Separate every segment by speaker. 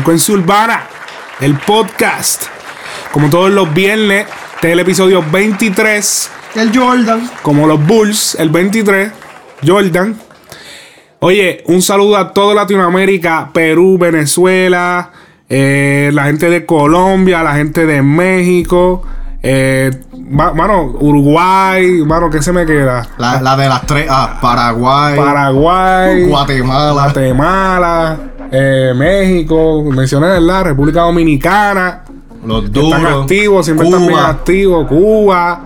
Speaker 1: Frecuencia Urbana, el podcast. Como todos los viernes, este es el episodio 23.
Speaker 2: El Jordan.
Speaker 1: Como los Bulls, el 23. Jordan. Oye, un saludo a toda Latinoamérica, Perú, Venezuela, eh, la gente de Colombia, la gente de México. Eh, ma- mano, Uruguay, mano, ¿qué se me queda?
Speaker 2: La, la de las tres. Ah, Paraguay.
Speaker 1: Paraguay,
Speaker 2: Guatemala.
Speaker 1: Guatemala, eh, México, mencioné, ¿verdad? República Dominicana.
Speaker 2: Los
Speaker 1: Están
Speaker 2: duros.
Speaker 1: activos, siempre están bien activos. Cuba.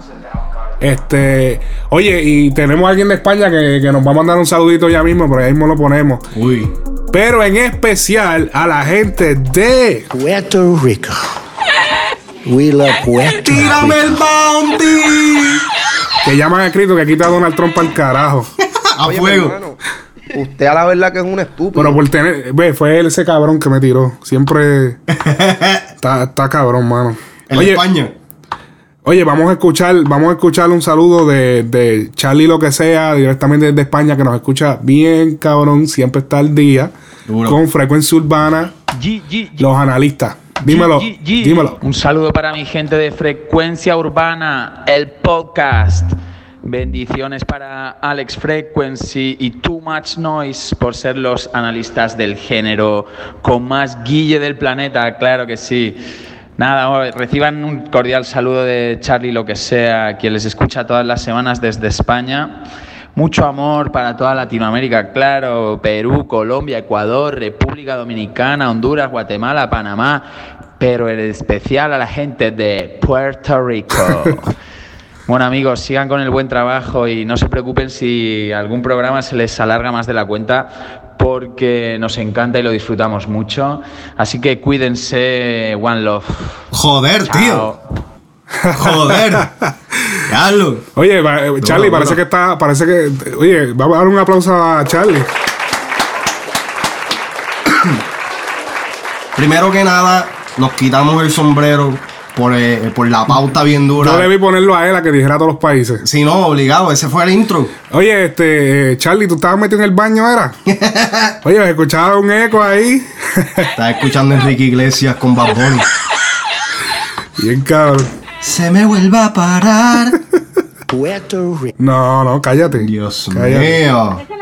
Speaker 1: Este. Oye, y tenemos a alguien de España que, que nos va a mandar un saludito ya mismo, pero ahí mismo lo ponemos.
Speaker 2: Uy.
Speaker 1: Pero en especial a la gente de.
Speaker 3: Puerto Rico. We love Puerto
Speaker 2: ¡Tírame
Speaker 3: Rico.
Speaker 2: el bounty!
Speaker 1: Que ya me han escrito que quita a Donald Trump al carajo.
Speaker 2: A fuego.
Speaker 4: Usted a la verdad que es un estúpido.
Speaker 1: Pero por tener. Ve, fue él ese cabrón que me tiró. Siempre. está, está cabrón, mano.
Speaker 2: En
Speaker 1: Oye,
Speaker 2: España.
Speaker 1: Oye, vamos a escuchar, vamos a escuchar un saludo de, de Charlie lo que sea, directamente desde España, que nos escucha bien, cabrón, siempre está al día,
Speaker 2: Duro.
Speaker 1: con frecuencia urbana,
Speaker 5: G, G, G.
Speaker 1: los analistas. Dímelo,
Speaker 5: G, G, G.
Speaker 1: dímelo.
Speaker 5: Un saludo para mi gente de Frecuencia Urbana, el podcast. Bendiciones para Alex Frequency y Too Much Noise por ser los analistas del género con más guille del planeta, claro que sí. Nada, reciban un cordial saludo de Charlie, lo que sea, quien les escucha todas las semanas desde España. Mucho amor para toda Latinoamérica, claro, Perú, Colombia, Ecuador, República Dominicana, Honduras, Guatemala, Panamá, pero en especial a la gente de Puerto Rico. Bueno amigos, sigan con el buen trabajo y no se preocupen si algún programa se les alarga más de la cuenta porque nos encanta y lo disfrutamos mucho. Así que cuídense, One Love.
Speaker 2: Joder, tío. Joder. Carlos.
Speaker 1: Oye, eh, Charlie, parece que está, parece que, oye, vamos a dar un aplauso a Charlie.
Speaker 2: Primero que nada, nos quitamos el sombrero por, eh, por la pauta bien dura.
Speaker 1: Yo debí ponerlo a él a que dijera a todos los países.
Speaker 2: Si no, obligado, ese fue el intro.
Speaker 1: Oye, este, eh, Charlie, ¿tú estabas metido en el baño, era? Oye, escuchaba un eco ahí.
Speaker 2: Estás escuchando a Enrique Iglesias con Bad Bunny.
Speaker 1: Bien cabrón.
Speaker 2: Se me vuelve a parar.
Speaker 3: Puerto Rico.
Speaker 1: No, no, cállate.
Speaker 2: Dios
Speaker 1: Cállate.
Speaker 2: mío.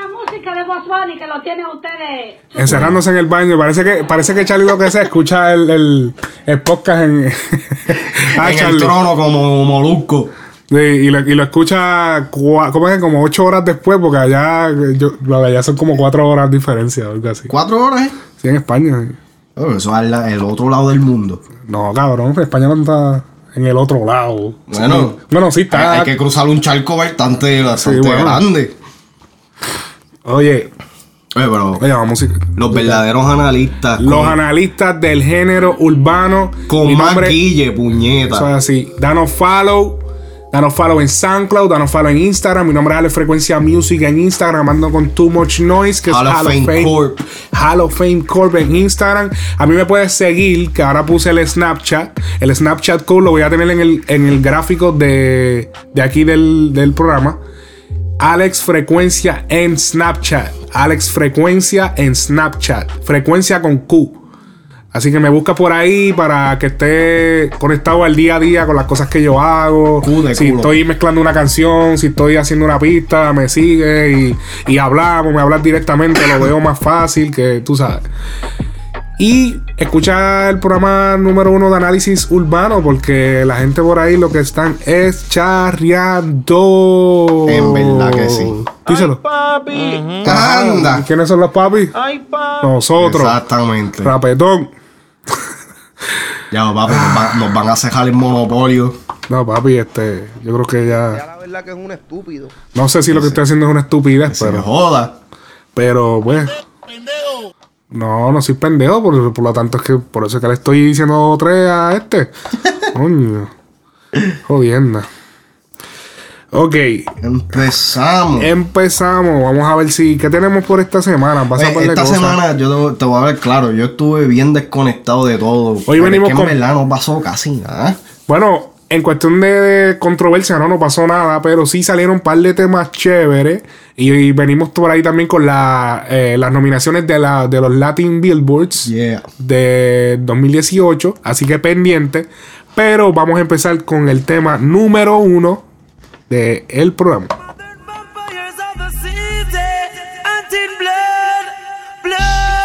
Speaker 6: Que lo tienen ustedes.
Speaker 1: Encerrándose en el baño. Parece que, parece que Charlie lo que sea escucha el, el, el podcast en, Ah,
Speaker 2: en el
Speaker 1: Charlie.
Speaker 2: trono como molusco.
Speaker 1: Sí, y, lo, y lo escucha cua- ¿cómo es? como ocho horas después, porque allá, yo, lo de allá son como cuatro horas de diferencia, o algo así.
Speaker 2: ¿Cuatro horas? eh?
Speaker 1: Sí, en España.
Speaker 2: Oh, eso es el otro lado del mundo.
Speaker 1: No, cabrón, España no está en el otro lado.
Speaker 2: Bueno.
Speaker 1: Sí. bueno, sí está.
Speaker 2: Hay, hay que cruzar un charco bastante, bastante
Speaker 1: bueno.
Speaker 2: grande.
Speaker 1: Oye,
Speaker 2: Oye, pero
Speaker 1: oye, vamos a
Speaker 2: los verdaderos analistas.
Speaker 1: Los
Speaker 2: con,
Speaker 1: analistas del género urbano.
Speaker 2: con más
Speaker 1: nombre-
Speaker 2: guille,
Speaker 1: Eso
Speaker 2: puñeta.
Speaker 1: es así. Danos follow. Danos follow en SoundCloud. Danos follow en Instagram. Mi nombre es Ale Frecuencia Music en Instagram. Ando con Too Much Noise, que
Speaker 2: Hall
Speaker 1: es Hall of
Speaker 2: Fame
Speaker 1: Fame
Speaker 2: Corp.
Speaker 1: Hall of Fame Corp en Instagram. A mí me puedes seguir, que ahora puse el Snapchat. El Snapchat code lo voy a tener en el, en el gráfico de, de aquí del, del programa. Alex Frecuencia en Snapchat. Alex Frecuencia en Snapchat. Frecuencia con Q. Así que me busca por ahí para que esté conectado al día a día con las cosas que yo hago. Si
Speaker 2: culo.
Speaker 1: estoy mezclando una canción, si estoy haciendo una pista, me sigue y, y hablamos, me hablas directamente, lo veo más fácil que tú sabes. Y escucha el programa número uno de análisis urbano, porque la gente por ahí lo que están es charreando.
Speaker 2: En verdad que sí.
Speaker 1: Díselo.
Speaker 5: papi.
Speaker 2: Anda.
Speaker 1: ¿Quiénes son los papis?
Speaker 5: Ay, papi.
Speaker 1: Nosotros.
Speaker 2: Exactamente.
Speaker 1: Rapetón.
Speaker 2: Ya, papi, nos van, nos van a cejar el monopolio.
Speaker 1: No, papi, este, yo creo que
Speaker 4: Ya
Speaker 1: ya.
Speaker 4: la verdad que es un estúpido.
Speaker 1: No sé si lo que estoy haciendo es una estupidez,
Speaker 2: Se
Speaker 1: pero.
Speaker 2: joda.
Speaker 1: Pero, pues. No, no soy pendejo, por, por lo tanto es que por eso es que le estoy diciendo tres a este. Coño. Jodienda. Ok,
Speaker 2: Empezamos.
Speaker 1: empezamos. Vamos a ver si. ¿Qué tenemos por esta semana?
Speaker 2: Oye, esta semana yo te, te voy a ver claro, yo estuve bien desconectado de todo.
Speaker 1: Hoy venimos
Speaker 2: es que
Speaker 1: con-
Speaker 2: en verdad no pasó casi nada.
Speaker 1: Bueno, en cuestión de controversia no, no pasó nada, pero sí salieron un par de temas chéveres. Y, y venimos por ahí también con la, eh, las nominaciones de, la, de los Latin Billboards
Speaker 2: Yeah.
Speaker 1: de 2018. Así que pendiente. Pero vamos a empezar con el tema número uno del el programa.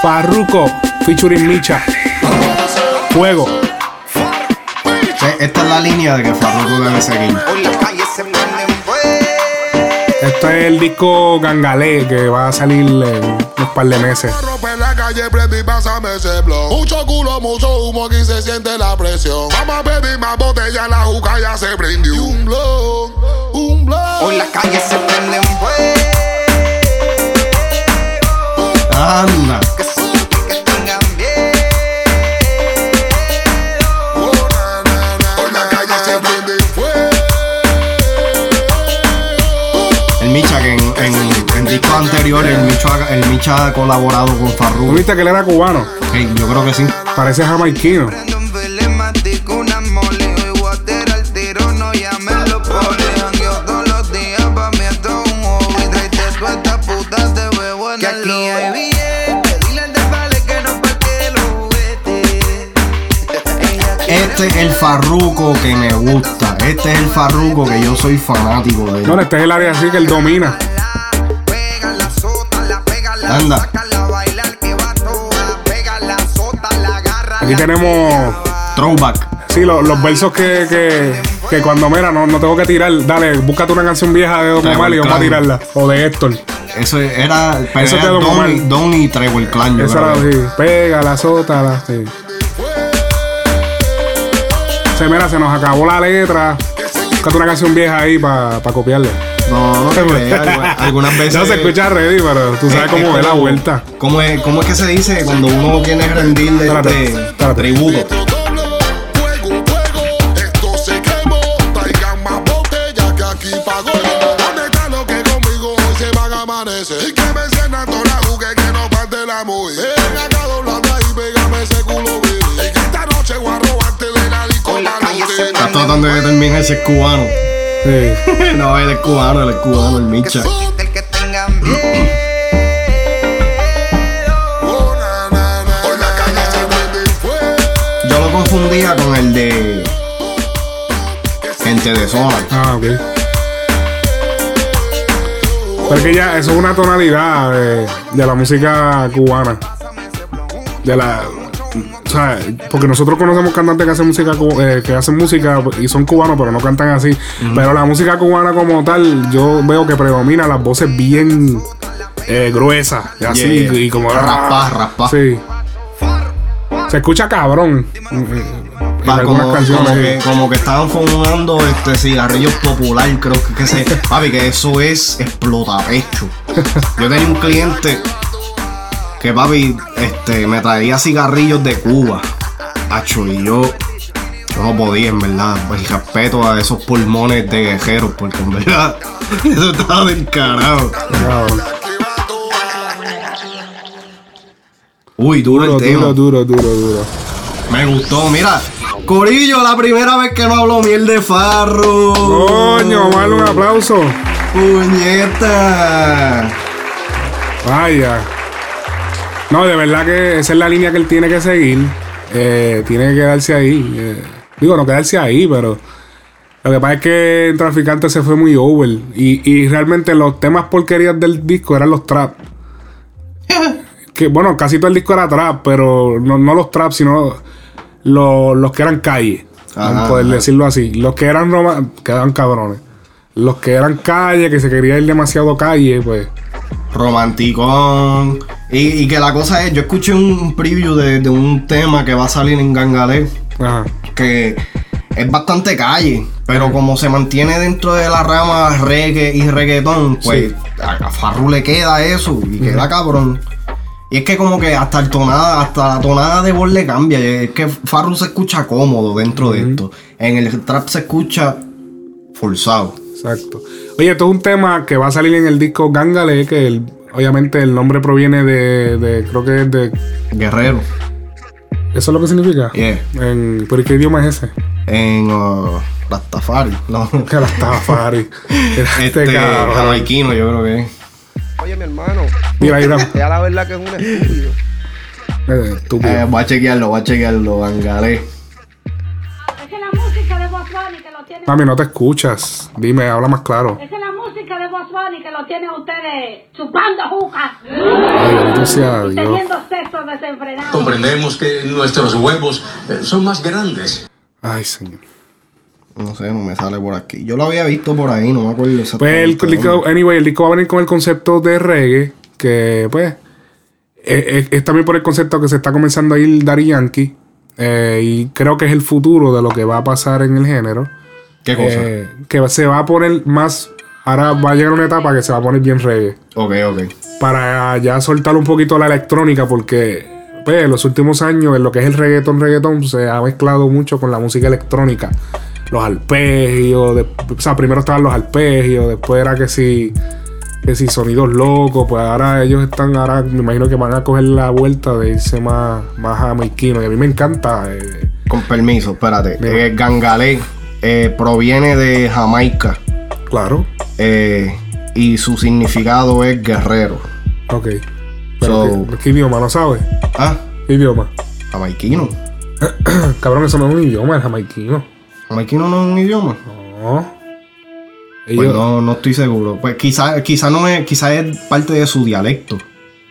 Speaker 1: Farruko, featuring Micha. Fuego.
Speaker 2: E- Esta es la línea de que Farruko debe seguir.
Speaker 1: Este es el disco Gangalé que va a salir en unos par de meses.
Speaker 7: Rompe la calle, prende y pásame ese blog. Mucho culo, mucho humo, aquí se siente la presión. Vamos a pedir más botella, la juca ya se prendió. Y un blog, un blog.
Speaker 8: Hoy las calles se prenden fuego.
Speaker 2: Anda. Discos anteriores el Micha, ha- el Micha ha colaborado con
Speaker 1: ¿Tú
Speaker 2: Farruko.
Speaker 1: viste que él era cubano?
Speaker 2: Hey, yo creo que sí.
Speaker 1: Parece jamaiquino.
Speaker 2: Este es el Farruko que me gusta. Este es el Farruko que yo soy fanático de él.
Speaker 1: No, este es el área así que él domina.
Speaker 8: Agarra.
Speaker 1: Aquí tenemos,
Speaker 2: Throwback.
Speaker 1: sí, lo- los versos que, que, que cuando, mira, no, no tengo que tirar. Dale, búscate una canción vieja de Don
Speaker 2: Trevor
Speaker 1: Omar y vamos a
Speaker 2: Clan.
Speaker 1: tirarla. O de Héctor.
Speaker 2: Eso era, pero
Speaker 1: Eso
Speaker 2: era
Speaker 1: lo
Speaker 2: Don, Don y Trevor Clan. yo
Speaker 1: Esa
Speaker 2: creo.
Speaker 1: era así. Pega la sota, la, sí. Se, mira, se nos acabó la letra. Búscate una canción vieja ahí para copiarle.
Speaker 2: No, no te creas. algunas- Algunas veces.
Speaker 1: No se escucha ready, pero tú sabes
Speaker 2: es-
Speaker 1: cómo
Speaker 2: es
Speaker 1: es la vuelta.
Speaker 2: ¿Cómo es, ¿Cómo es que se dice cuando uno rendirle este tributo?
Speaker 7: Botellas que aquí pagó. ¿Dónde está lo que conmigo hoy se van a amanecer? Y que me enciendan toda la jugue que no parte la muy. Ven acá doblando ahí, pégame ese culo, baby. Y esta noche voy a robarte de la.
Speaker 2: Estás tratando de determinar si es cubano.
Speaker 1: Sí.
Speaker 2: no, él es cubano, él es cubano, el Micha.
Speaker 8: Que tengan.
Speaker 2: Yo lo confundía con el de Gente de Zona.
Speaker 1: Ah, ok. Pero es que ya eso es una tonalidad de, de la música cubana. De la. Sea, porque nosotros conocemos cantantes que hacen música eh, que hacen música y son cubanos, pero no cantan así. Pero la música cubana como tal, yo veo que predomina las voces bien eh, gruesas y así
Speaker 2: Yeah.
Speaker 1: y como
Speaker 2: Raspa, raspa.
Speaker 1: Sí. Se escucha cabrón.
Speaker 2: Va,
Speaker 1: algunas
Speaker 2: como,
Speaker 1: canciones.
Speaker 2: como que, como que estaban fumando este cigarrillos popular, creo que, que se. Papi, que eso es explotapecho. Yo tenía un cliente que papi, este, me traía cigarrillos de Cuba. Acho, y yo. Yo no podía, en verdad. Pues respeto a esos pulmones de guerreros, porque en verdad. Eso estaba del carajo. Uy, duro,
Speaker 1: Duro,
Speaker 2: el tema.
Speaker 1: duro, duro, duro, duro.
Speaker 2: Me gustó, mira. Corillo, la primera vez que no hablo miel de farro.
Speaker 1: Coño, darle un aplauso.
Speaker 2: Puñeta.
Speaker 1: Vaya. No, de verdad que esa es la línea que él tiene que seguir. Eh, tiene que quedarse ahí. Eh, digo, no quedarse ahí, pero. Lo que pasa es que el traficante se fue muy over. Y, y realmente los temas porquerías del disco eran los trap. que bueno, casi todo el disco era trap, pero no, no los trap, sino los, los que eran calle.
Speaker 2: Ajá,
Speaker 1: poder
Speaker 2: ajá.
Speaker 1: decirlo así. Los que eran quedaban cabrones. Los que eran calle, que se quería ir demasiado calle, pues.
Speaker 2: Romanticón. Y, y que la cosa es, yo escuché un preview de, de un tema que va a salir en Gangalé.
Speaker 1: Ajá.
Speaker 2: Que es bastante calle. Pero como se mantiene dentro de la rama reggae y reggaetón, pues a, a Farru le queda eso y queda cabrón. Y es que como que hasta el tonada, hasta la tonada de voz le cambia. Es que Farru se escucha cómodo dentro de esto. En el trap se escucha forzado.
Speaker 1: Exacto. Oye, esto es un tema que va a salir en el disco Gangale, que el- obviamente el nombre proviene de, de- creo que es de...
Speaker 2: Guerrero.
Speaker 1: ¿Eso es lo que significa?
Speaker 2: Yeah.
Speaker 1: En, ¿Pero qué idioma es ese?
Speaker 2: En uh, Rastafari. No.
Speaker 1: Que la Tafari.
Speaker 2: Este,
Speaker 1: cabrón.
Speaker 2: jamaiquino, yo creo que es.
Speaker 4: Oye, mi hermano.
Speaker 1: Mira, mira.
Speaker 4: Usted a la verdad que es un estúpido.
Speaker 1: Eh, estúpido.
Speaker 2: Eh, voy a chequearlo, voy a chequearlo, Gangalé.
Speaker 1: Mami, no te escuchas. Dime, habla más claro.
Speaker 6: Es que la música de Boss Bunny que lo tienen ustedes chupando jucas
Speaker 1: Ay, sea Dios.
Speaker 6: teniendo sexo desenfrenado.
Speaker 9: Comprendemos que nuestros huevos eh, son más grandes.
Speaker 1: Ay, señor.
Speaker 2: No sé, no me sale por aquí. Yo lo había visto por ahí, no me acuerdo
Speaker 1: Pues el
Speaker 2: exactamente.
Speaker 1: disco, anyway, el disco va a venir con el concepto de reggae, que pues es, es- es también por el concepto que se está comenzando a ir Daddy Yankee, eh, y creo que es el futuro de lo que va a pasar en el género.
Speaker 2: ¿Qué cosa?
Speaker 1: Eh, que se va a poner más, ahora va a llegar una etapa que se va a poner bien reggae,
Speaker 2: Ok, ok.
Speaker 1: para ya soltar un poquito la electrónica, porque pues, en los últimos años en lo que es el reggaeton, reggaeton se ha mezclado mucho con la música electrónica. Los arpegios, de- o sea, primero estaban los arpegios, después era que si, que si sonidos locos, pues ahora ellos están, ahora me imagino que van a coger la vuelta de irse más, más jamaiquino, y a mí me encanta. eh,
Speaker 2: Con permiso, espérate. Eh, Gangalé eh, proviene de Jamaica
Speaker 1: claro,
Speaker 2: eh, y su significado es guerrero.
Speaker 1: ok. Pero
Speaker 2: So-
Speaker 1: ¿qué, qué idioma? ¿No sabes?
Speaker 2: Ah,
Speaker 1: ¿Qué idioma?
Speaker 2: jamaiquino.
Speaker 1: Cabrón, eso no es un idioma, es jamaiquino.
Speaker 2: ¿Jamaiquino no es un idioma?
Speaker 1: No.
Speaker 2: Pues no, no estoy seguro. Pues quizá, quizá no es, quizá es parte de su dialecto.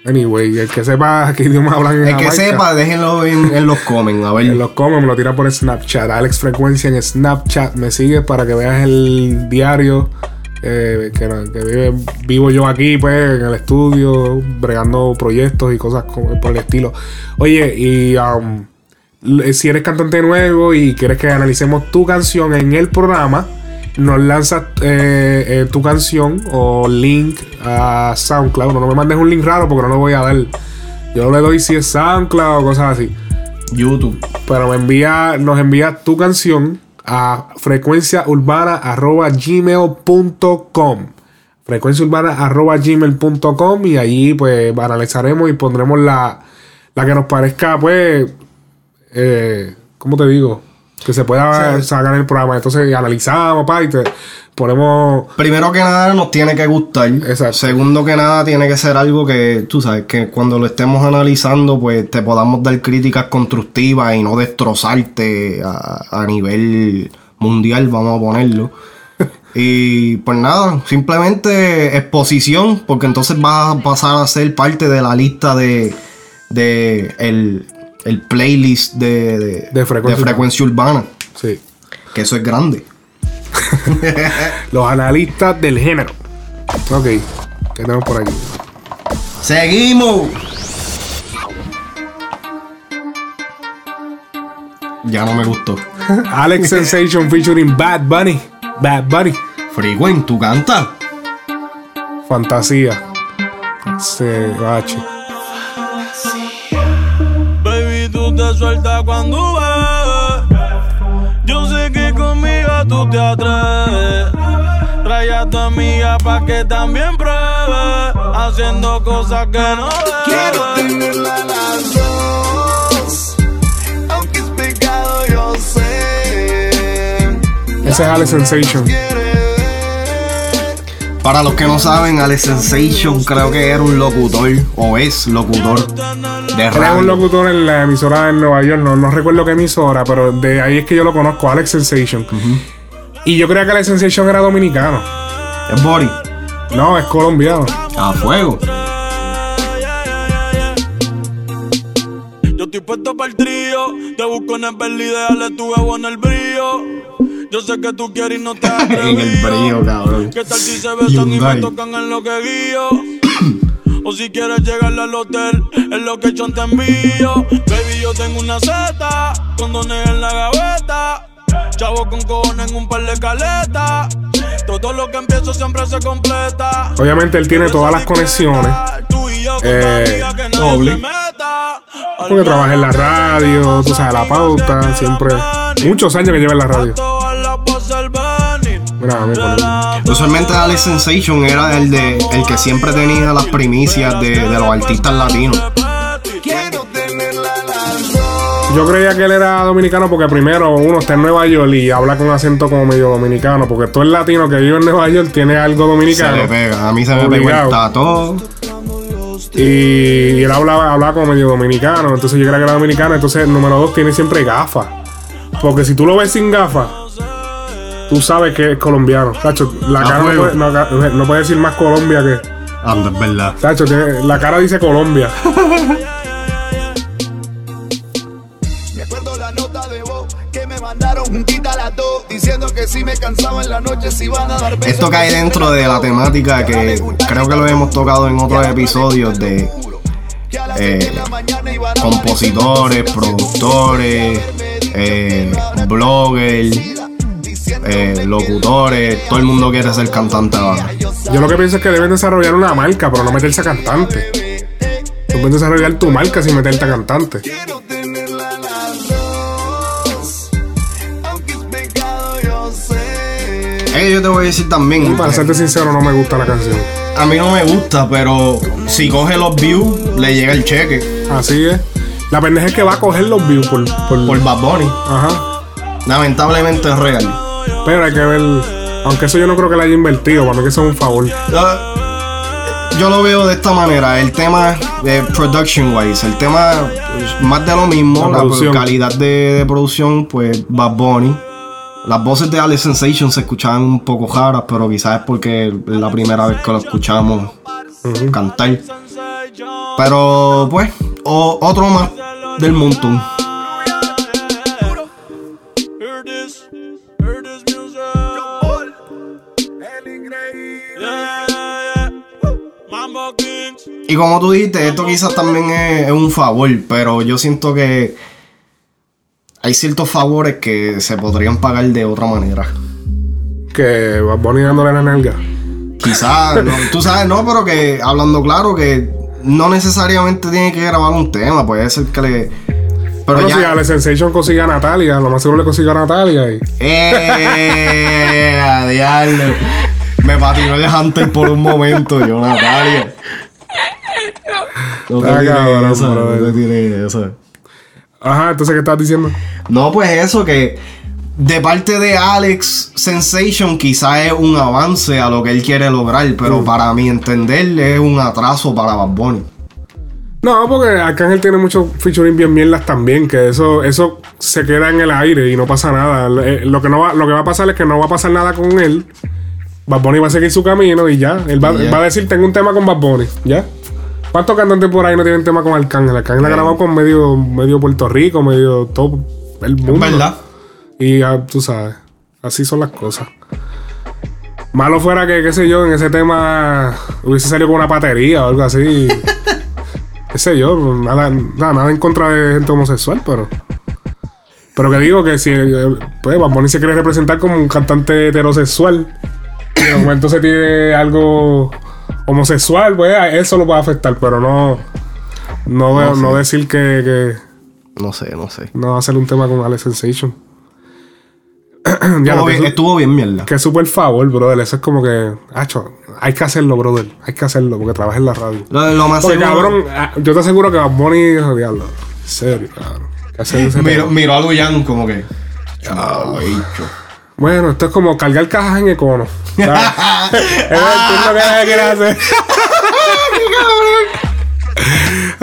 Speaker 1: Anyway, el que sepa qué idioma hablan en
Speaker 2: El que
Speaker 1: Jamaica,
Speaker 2: sepa, déjenlo en, en los comments, a ver.
Speaker 1: En los come, me lo tira por Snapchat. Alex Frecuencia en Snapchat. Me sigue para que veas el diario eh, que, que vive- vivo yo aquí, pues, en el estudio, bregando proyectos y cosas por el estilo. Oye, y um, si eres cantante nuevo y quieres que analicemos tu canción en el programa, nos lanzas eh, eh, tu canción o link a SoundCloud. No me mandes un link raro porque no lo voy a dar. Yo le doy si es SoundCloud o cosas así.
Speaker 2: YouTube.
Speaker 1: Pero me envía, nos envía tu canción a frecuenciaurbana.gmail.com frecuenciaurbana.gmail.com y allí pues analizaremos y pondremos la, la que nos parezca pues eh, ¿cómo te digo? Que se pueda sacar el programa entonces analizamos pa, y te ponemos
Speaker 2: Primero que nada nos tiene que gustar. Segundo que nada tiene que ser algo que, tú sabes, que cuando lo estemos analizando, pues te podamos dar críticas constructivas y no destrozarte a, a nivel mundial, vamos a ponerlo. y pues nada, simplemente exposición, porque entonces vas a pasar a ser parte de la lista de, de el, el playlist de, de,
Speaker 1: De frecuencia
Speaker 2: frecuencia urbana.
Speaker 1: Sí.
Speaker 2: Que eso es grande.
Speaker 1: los analistas del género ok ¿qué tenemos por aquí?
Speaker 2: Seguimos. Ya no me gustó.
Speaker 1: Alex Sensation featuring Bad Bunny Bad Bunny
Speaker 2: Freeway, ¿tú cantas?
Speaker 1: Fantasía. Se H.
Speaker 10: sueltas cuando ves. Yo sé que conmigo tú te atreves. Trae a tu amiga pa' que también pruebe. Haciendo cosas que no Quiero tenerla las dos. Aunque es pecado, yo sé.
Speaker 1: Ese es Alex Sensation.
Speaker 2: Para los que no saben, Alex Sensation creo que era un locutor, o es locutor de
Speaker 1: Era un
Speaker 2: radio.
Speaker 1: locutor en la emisora de Nueva York, no, no recuerdo qué emisora, pero de ahí es que yo lo conozco, Alex Sensation. Y yo creía que Alex Sensation era dominicano.
Speaker 2: ¿Es Bori?
Speaker 1: No, es colombiano.
Speaker 2: A fuego.
Speaker 10: Yo estoy puesto para el trío. Te busco en el déjale tu huevo en el brillo. Yo sé que tú quieres y no te
Speaker 2: En el brillo, cabrón.
Speaker 10: ¿Qué tal si se besan y me tocan en lo que guío? O si quieres llegarle al hotel, en lo que yo te envío. Baby, yo tengo una Z, condones en la gaveta. Chavo con cojones en un par de caletas. Todo lo que empiezo siempre se completa.
Speaker 1: Obviamente él tiene todas las conexiones. Eh,
Speaker 2: Doble.
Speaker 1: porque trabajé en la radio, tú sabes, la pauta, siempre. Muchos años que llevo en la radio.
Speaker 2: Usualmente Alex Sensation era el de el que siempre tenía las primicias de, de los artistas latinos.
Speaker 1: Yo creía que él era dominicano porque primero uno está en Nueva York y habla con acento como medio dominicano, porque todo el latino que vive en Nueva York tiene algo
Speaker 2: Se
Speaker 1: dominicano.
Speaker 2: le pega. A mí se me pegó el tato.
Speaker 1: Y él hablaba, hablaba como medio dominicano, entonces yo creía que era dominicano, entonces número dos tiene siempre gafas. Porque si tú lo ves sin gafas, tú sabes que es colombiano. Tacho, la cara no puede, no, ca- no puede decir más Colombia que.
Speaker 2: Anda, es verdad.
Speaker 1: Tacho, la cara dice Colombia.
Speaker 11: Me acuerdo la nota de voz que me mandaron juntita a las dos, diciendo que si me cansaba en la noche si van a dar besos.
Speaker 2: Esto cae dentro de la temática que creo que lo hemos tocado en otros episodios de eh, compositores, productores, eh, bloggers, eh, locutores. Todo el mundo quiere ser cantante ahora.
Speaker 1: Yo lo que pienso es que deben desarrollar una marca, pero no meterse a cantante. Tú puedes desarrollar tu marca sin meterte a cantante.
Speaker 2: Eh, yo te voy a decir también.
Speaker 1: Y para serte sincero, no me gusta la canción.
Speaker 2: A mí no me gusta, pero si coge los views, le llega el cheque.
Speaker 1: Así es. La pendeja es que va a coger los views por, por,
Speaker 2: Por Bad Bunny.
Speaker 1: Ajá.
Speaker 2: Lamentablemente es real.
Speaker 1: Pero hay que ver. Aunque eso yo no creo que le haya invertido. Para mí que eso es un favor.
Speaker 2: Yo lo veo de esta manera. El tema de production wise, el tema pues, más de lo mismo,
Speaker 1: La
Speaker 2: calidad de, de producción, pues Bad Bunny. Las voces de Alex Sensation se escuchaban un poco raras, pero quizás es porque es la primera vez que lo escuchamos cantar. Pero pues, o- otro más del montón. Y como tú dijiste, esto quizás también es, es un favor, pero yo siento que hay ciertos favores que se podrían pagar de otra manera.
Speaker 1: Que va Bunny dándole la nalga.
Speaker 2: Quizás, no, tú sabes, no, pero que hablando claro que no necesariamente tiene que grabar un tema, puede ser que le... Pero
Speaker 1: Pero
Speaker 2: ya...
Speaker 1: si Sensation consigue a Natalia, lo más seguro le consigue a Natalia. Y...
Speaker 2: ¡Eh! a diablo. Me patinó el Hunter por un momento, yo, Natalia. No te
Speaker 1: cabrón,
Speaker 2: esa,
Speaker 1: brother.
Speaker 2: no te esa.
Speaker 1: Ajá, entonces, ¿qué estás diciendo?
Speaker 2: No, pues eso que de parte de Alex Sensation quizá es un avance a lo que él quiere lograr, pero para mi entender es un atraso para Bad Bunny.
Speaker 1: No, porque Arcángel tiene muchos featuring bien mierdas también, que eso, eso se queda en el aire y no pasa nada. Eh, Lo que, no va, lo que va a pasar es que no va a pasar nada con él. Bad Bunny va a seguir su camino y ya. Él va,
Speaker 2: Y ya.
Speaker 1: va a decir, tengo un tema con Bad Bunny, ¿ya? ¿Cuántos cantantes por ahí no tienen tema con Arcángel? Arcángel ha grabado con medio, medio Puerto Rico, medio todo el mundo.
Speaker 2: verdad.
Speaker 1: Y ya, tú sabes, así son las cosas. Malo fuera que, qué sé yo, en ese tema hubiese salido con una patería o algo así. qué sé yo, nada, nada, nada en contra de gente homosexual, pero. Pero que digo que si eh, pues, Bad Bunny se quiere representar como un cantante heterosexual, y de momento se tiene algo homosexual, pues eso lo va a afectar, pero no. No,
Speaker 2: No
Speaker 1: veo-
Speaker 2: sé.
Speaker 1: no decir que, que
Speaker 2: No sé, no sé.
Speaker 1: no hacer un tema con Alex Sensation. Ya,
Speaker 2: Estuvo bien, estuvo bien mierda.
Speaker 1: que es súper favor, brother. Eso es como que, hacho, hay que hacerlo, brother. Hay que hacerlo porque trabaja en la radio.
Speaker 2: Lo, lo más
Speaker 1: Porque,
Speaker 2: seguro-
Speaker 1: cabrón, ah, yo te aseguro que Bad Bunny, diablo. En serio, cabrón.
Speaker 2: Miro, miro a Luyan como que. Bicho.
Speaker 1: Bueno, esto es como cargar cajas en econo. ¿sabes? es lo que hacer.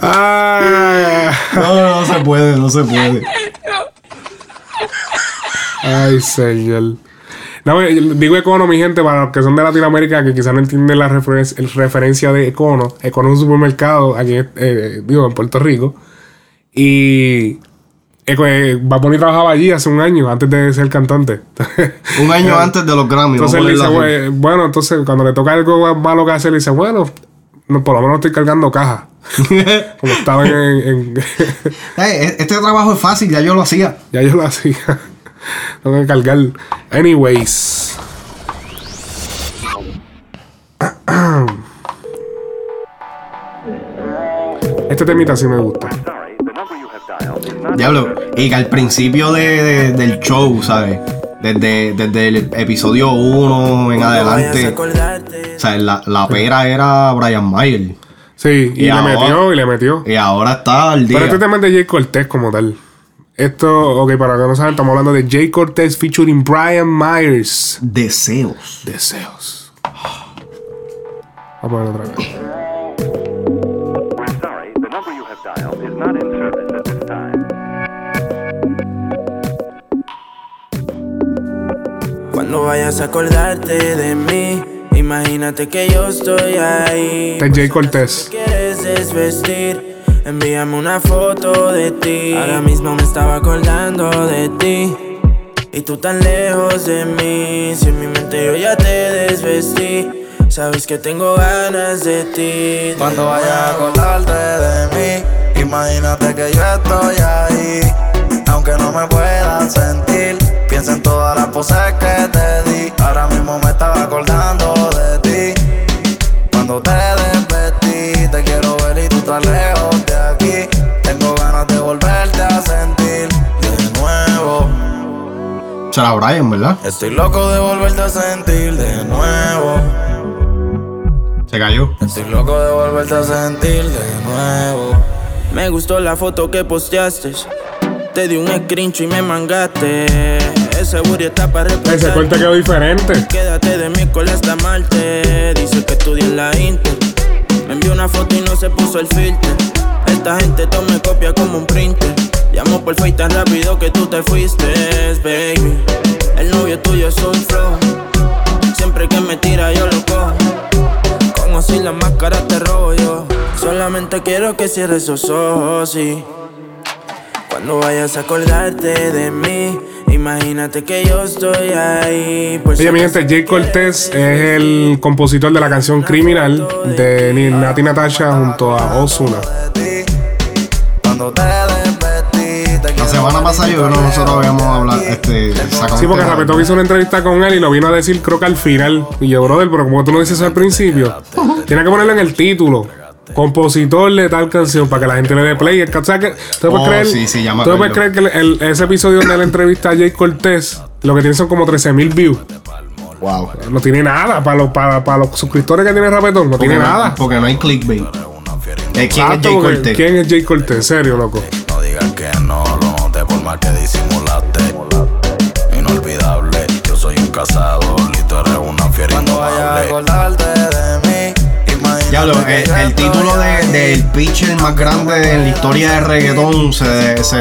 Speaker 1: Ah.
Speaker 2: No, no se puede, no se puede.
Speaker 1: Ay, señor. No, eh, digo Econo, mi gente, para los que son de Latinoamérica, que quizás no entienden la referen- el referencia de Econo. Econo es un supermercado aquí, eh, digo, en Puerto Rico. Y eh, Bad Bunny trabajaba allí hace un año, antes de ser cantante.
Speaker 2: Un año antes de los Grammy.
Speaker 1: Entonces
Speaker 2: a
Speaker 1: dice,
Speaker 2: ponerla así.
Speaker 1: "Güey, bueno, entonces cuando le toca algo malo que hacer, le dice, bueno, no, por lo menos estoy cargando cajas. Como estaba en... en-
Speaker 2: Eh, este trabajo es fácil, ya yo lo hacía.
Speaker 1: ya yo lo hacía. Tengo que cargar. Anyways. Este temita sí me gusta.
Speaker 2: Diablo, y que al principio de, de- del show, ¿sabes? Desde, desde el episodio 1 en adelante, o sea, la, la pera era Brian Mayer.
Speaker 1: Sí, y,
Speaker 2: Y
Speaker 1: le
Speaker 2: ahora-
Speaker 1: metió, y le metió.
Speaker 2: Y ahora está al día.
Speaker 1: Pero este tema es de Jay Cortez como tal. Esto, ok, para que no saben, estamos hablando de Jay Cortez featuring Brian Myers.
Speaker 2: Deseos.
Speaker 1: Deseos. Vamos a poner otra vez.
Speaker 12: Cuando vayas a acordarte de mí, imagínate que yo estoy ahí.
Speaker 1: Jay Cortez.
Speaker 12: quieres desvestir, envíame una foto de ti. Ahora mismo me estaba acordando de ti. Y tú tan lejos de mí, si en mi mente yo ya te desvestí. Sabes que tengo ganas de ti.
Speaker 13: Cuando vayas a acordarte de mí, imagínate que yo estoy ahí. Aunque no me puedas sentir, piensa en todas las poses que te di. Ahora mismo me estaba acordando de ti. Cuando te desvestí, te quiero ver y tú estás lejos de aquí. Tengo ganas de volverte a sentir de nuevo.
Speaker 2: Será Brian, ¿verdad?
Speaker 13: Estoy loco de volverte a sentir de nuevo.
Speaker 2: Se cayó.
Speaker 13: Estoy loco de volverte a sentir de nuevo.
Speaker 12: Me gustó la foto que posteaste. Te di un screenshot y me mangaste. Ese booty está para
Speaker 1: Ese
Speaker 12: reposar.
Speaker 1: corte quedó diferente.
Speaker 12: Quédate de miércoles hasta martes. Dice que estudia en la Inter. Me envió una foto y no se puso el filtro. Esta gente tome copia como un printer. Llamo por Face tan rápido que tú te fuiste, baby. El novio tuyo es un flow. Siempre que me tira yo lo cojo. Con o sin la máscara te robo yo. Solamente quiero que cierres esos ojos, sí. Cuando vayas a acordarte de mí, imagínate que yo estoy ahí. Por si
Speaker 1: Oye, mi gente, Jay Cortez es el compositor de la canción Criminal de Nati Natasha junto a Ozuna.
Speaker 13: Cuando
Speaker 2: La semana pasada yo creo que nosotros habíamos hablado, este, sacamos
Speaker 1: Sí, porque. Rapetón hizo una entrevista con él y lo vino a decir creo que al final. Y yo, brother, pero como tú no dices eso al principio, tienes que ponerlo en el título. Compositor de tal canción para que la gente le dé play. O sea que tú puedes
Speaker 2: Oh,
Speaker 1: creer,
Speaker 2: sí, sí, ya me
Speaker 1: tú puedes creer que el- el- ese episodio de la entrevista a Jay Cortez lo que tiene son como 13 mil views.
Speaker 2: Wow.
Speaker 1: No tiene nada para los, para, para los suscriptores que tiene Rapetón. No
Speaker 2: Porque
Speaker 1: tiene
Speaker 2: no-
Speaker 1: nada.
Speaker 2: Porque no hay clickbait. Eh, ¿Quién es
Speaker 1: Exacto,
Speaker 2: Jay
Speaker 1: porque
Speaker 2: Cortez?
Speaker 1: ¿Quién es Jay Cortez? En serio, loco.
Speaker 13: No digas que no, lo noté por más que disimulaste. Inolvidable, yo soy un cazador y tú eres una fiera Cuando vayas a acordarte de
Speaker 2: el, título de- del pitcher más grande en la historia de reggaetón se,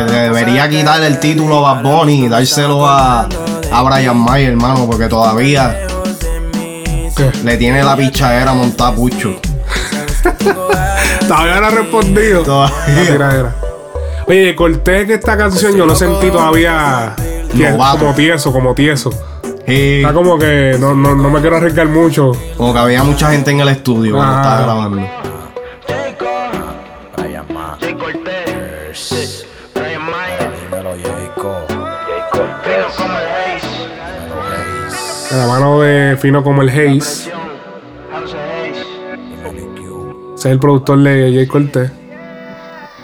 Speaker 2: debería quitar el título a Bad Bunny y dárselo a, a Brian Mayer, hermano, porque todavía le tiene la pichadera montada a Pucho.
Speaker 1: Todavía no ha respondido.
Speaker 2: Todavía.
Speaker 1: Oye, Cortés que esta canción yo lo sentí todavía como tieso, como tieso.
Speaker 2: Sí,
Speaker 1: Está como que no, no, no me quiero arriesgar mucho.
Speaker 2: como que había mucha gente en el estudio cuando
Speaker 1: Ah.
Speaker 2: estaba grabando.
Speaker 1: De la mano de Fino como el Haze. Ese es el productor de Jay Cortés.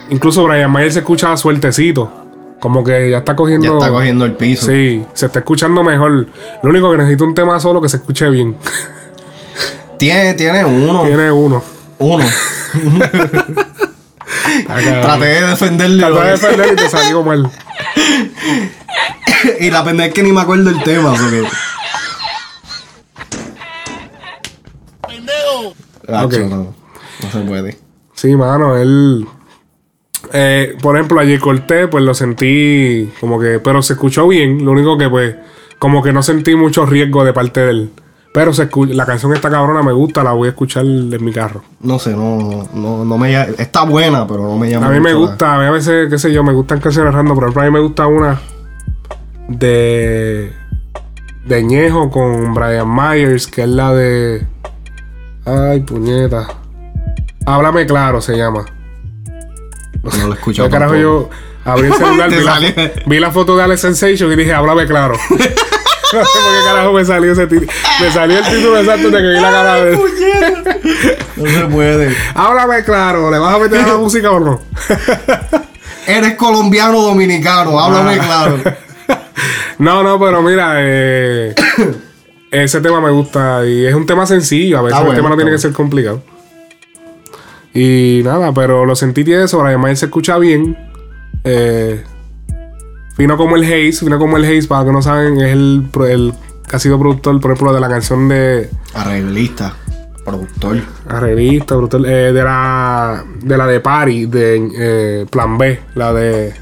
Speaker 1: Incluso Brian Mayer se escucha sueltecito. Como que ya está cogiendo.
Speaker 2: Ya está cogiendo el piso.
Speaker 1: Sí, se está escuchando mejor. Lo único que necesita un tema solo que se escuche bien.
Speaker 2: Tiene, tiene uno.
Speaker 1: Tiene uno.
Speaker 2: Uno. Traté de defenderle.
Speaker 1: Traté de defender y te salió mal.
Speaker 2: y la pendeja es que ni me acuerdo el tema. Porque... Acho,
Speaker 1: Ok.
Speaker 2: no, no se puede.
Speaker 1: Sí, mano, él. Eh, por ejemplo, a Jay Cortés, pues lo sentí como que. Pero se escuchó bien. Lo único que, pues, como que no sentí mucho riesgo de parte de él. Pero se la canción esta cabrona me gusta, la voy a escuchar en mi carro.
Speaker 2: No sé, no, no, no me llama- Está buena, pero no me llama.
Speaker 1: A mí me
Speaker 2: la-
Speaker 1: gusta, a mí a veces, qué sé yo, me gustan canciones random. Por ejemplo, a mí me gusta una de. de Ñejo con Brian Myers, que es la de. Ay, puñeta. Háblame claro, se llama.
Speaker 2: No lo escucho.
Speaker 1: ¿Qué carajo yo abrí el celular, vi la,
Speaker 2: sale.
Speaker 1: vi la foto de Alex Sensation y dije, háblame claro. No sé por qué carajo me salió ese título. Me salió el título exacto de que vi la cara de.
Speaker 2: No se puede.
Speaker 1: Háblame claro, ¿le vas a meter a la música o no?
Speaker 2: Eres colombiano dominicano, háblame
Speaker 1: Ah.
Speaker 2: claro.
Speaker 1: No, no, pero mira, eh, ese tema me gusta y es un tema sencillo. A veces
Speaker 2: Está
Speaker 1: el tema no tiene que ser complicado. Y nada, pero lo sentí tieso. Además, se escucha bien. Eh, fino como el Haze, fino como el Haze, para los que no saben, es el, el que ha sido productor, por ejemplo, de la canción de
Speaker 2: Arreglista, productor.
Speaker 1: Arreglista, brutal, eh, de la de la de Party, de eh, Plan B, la de.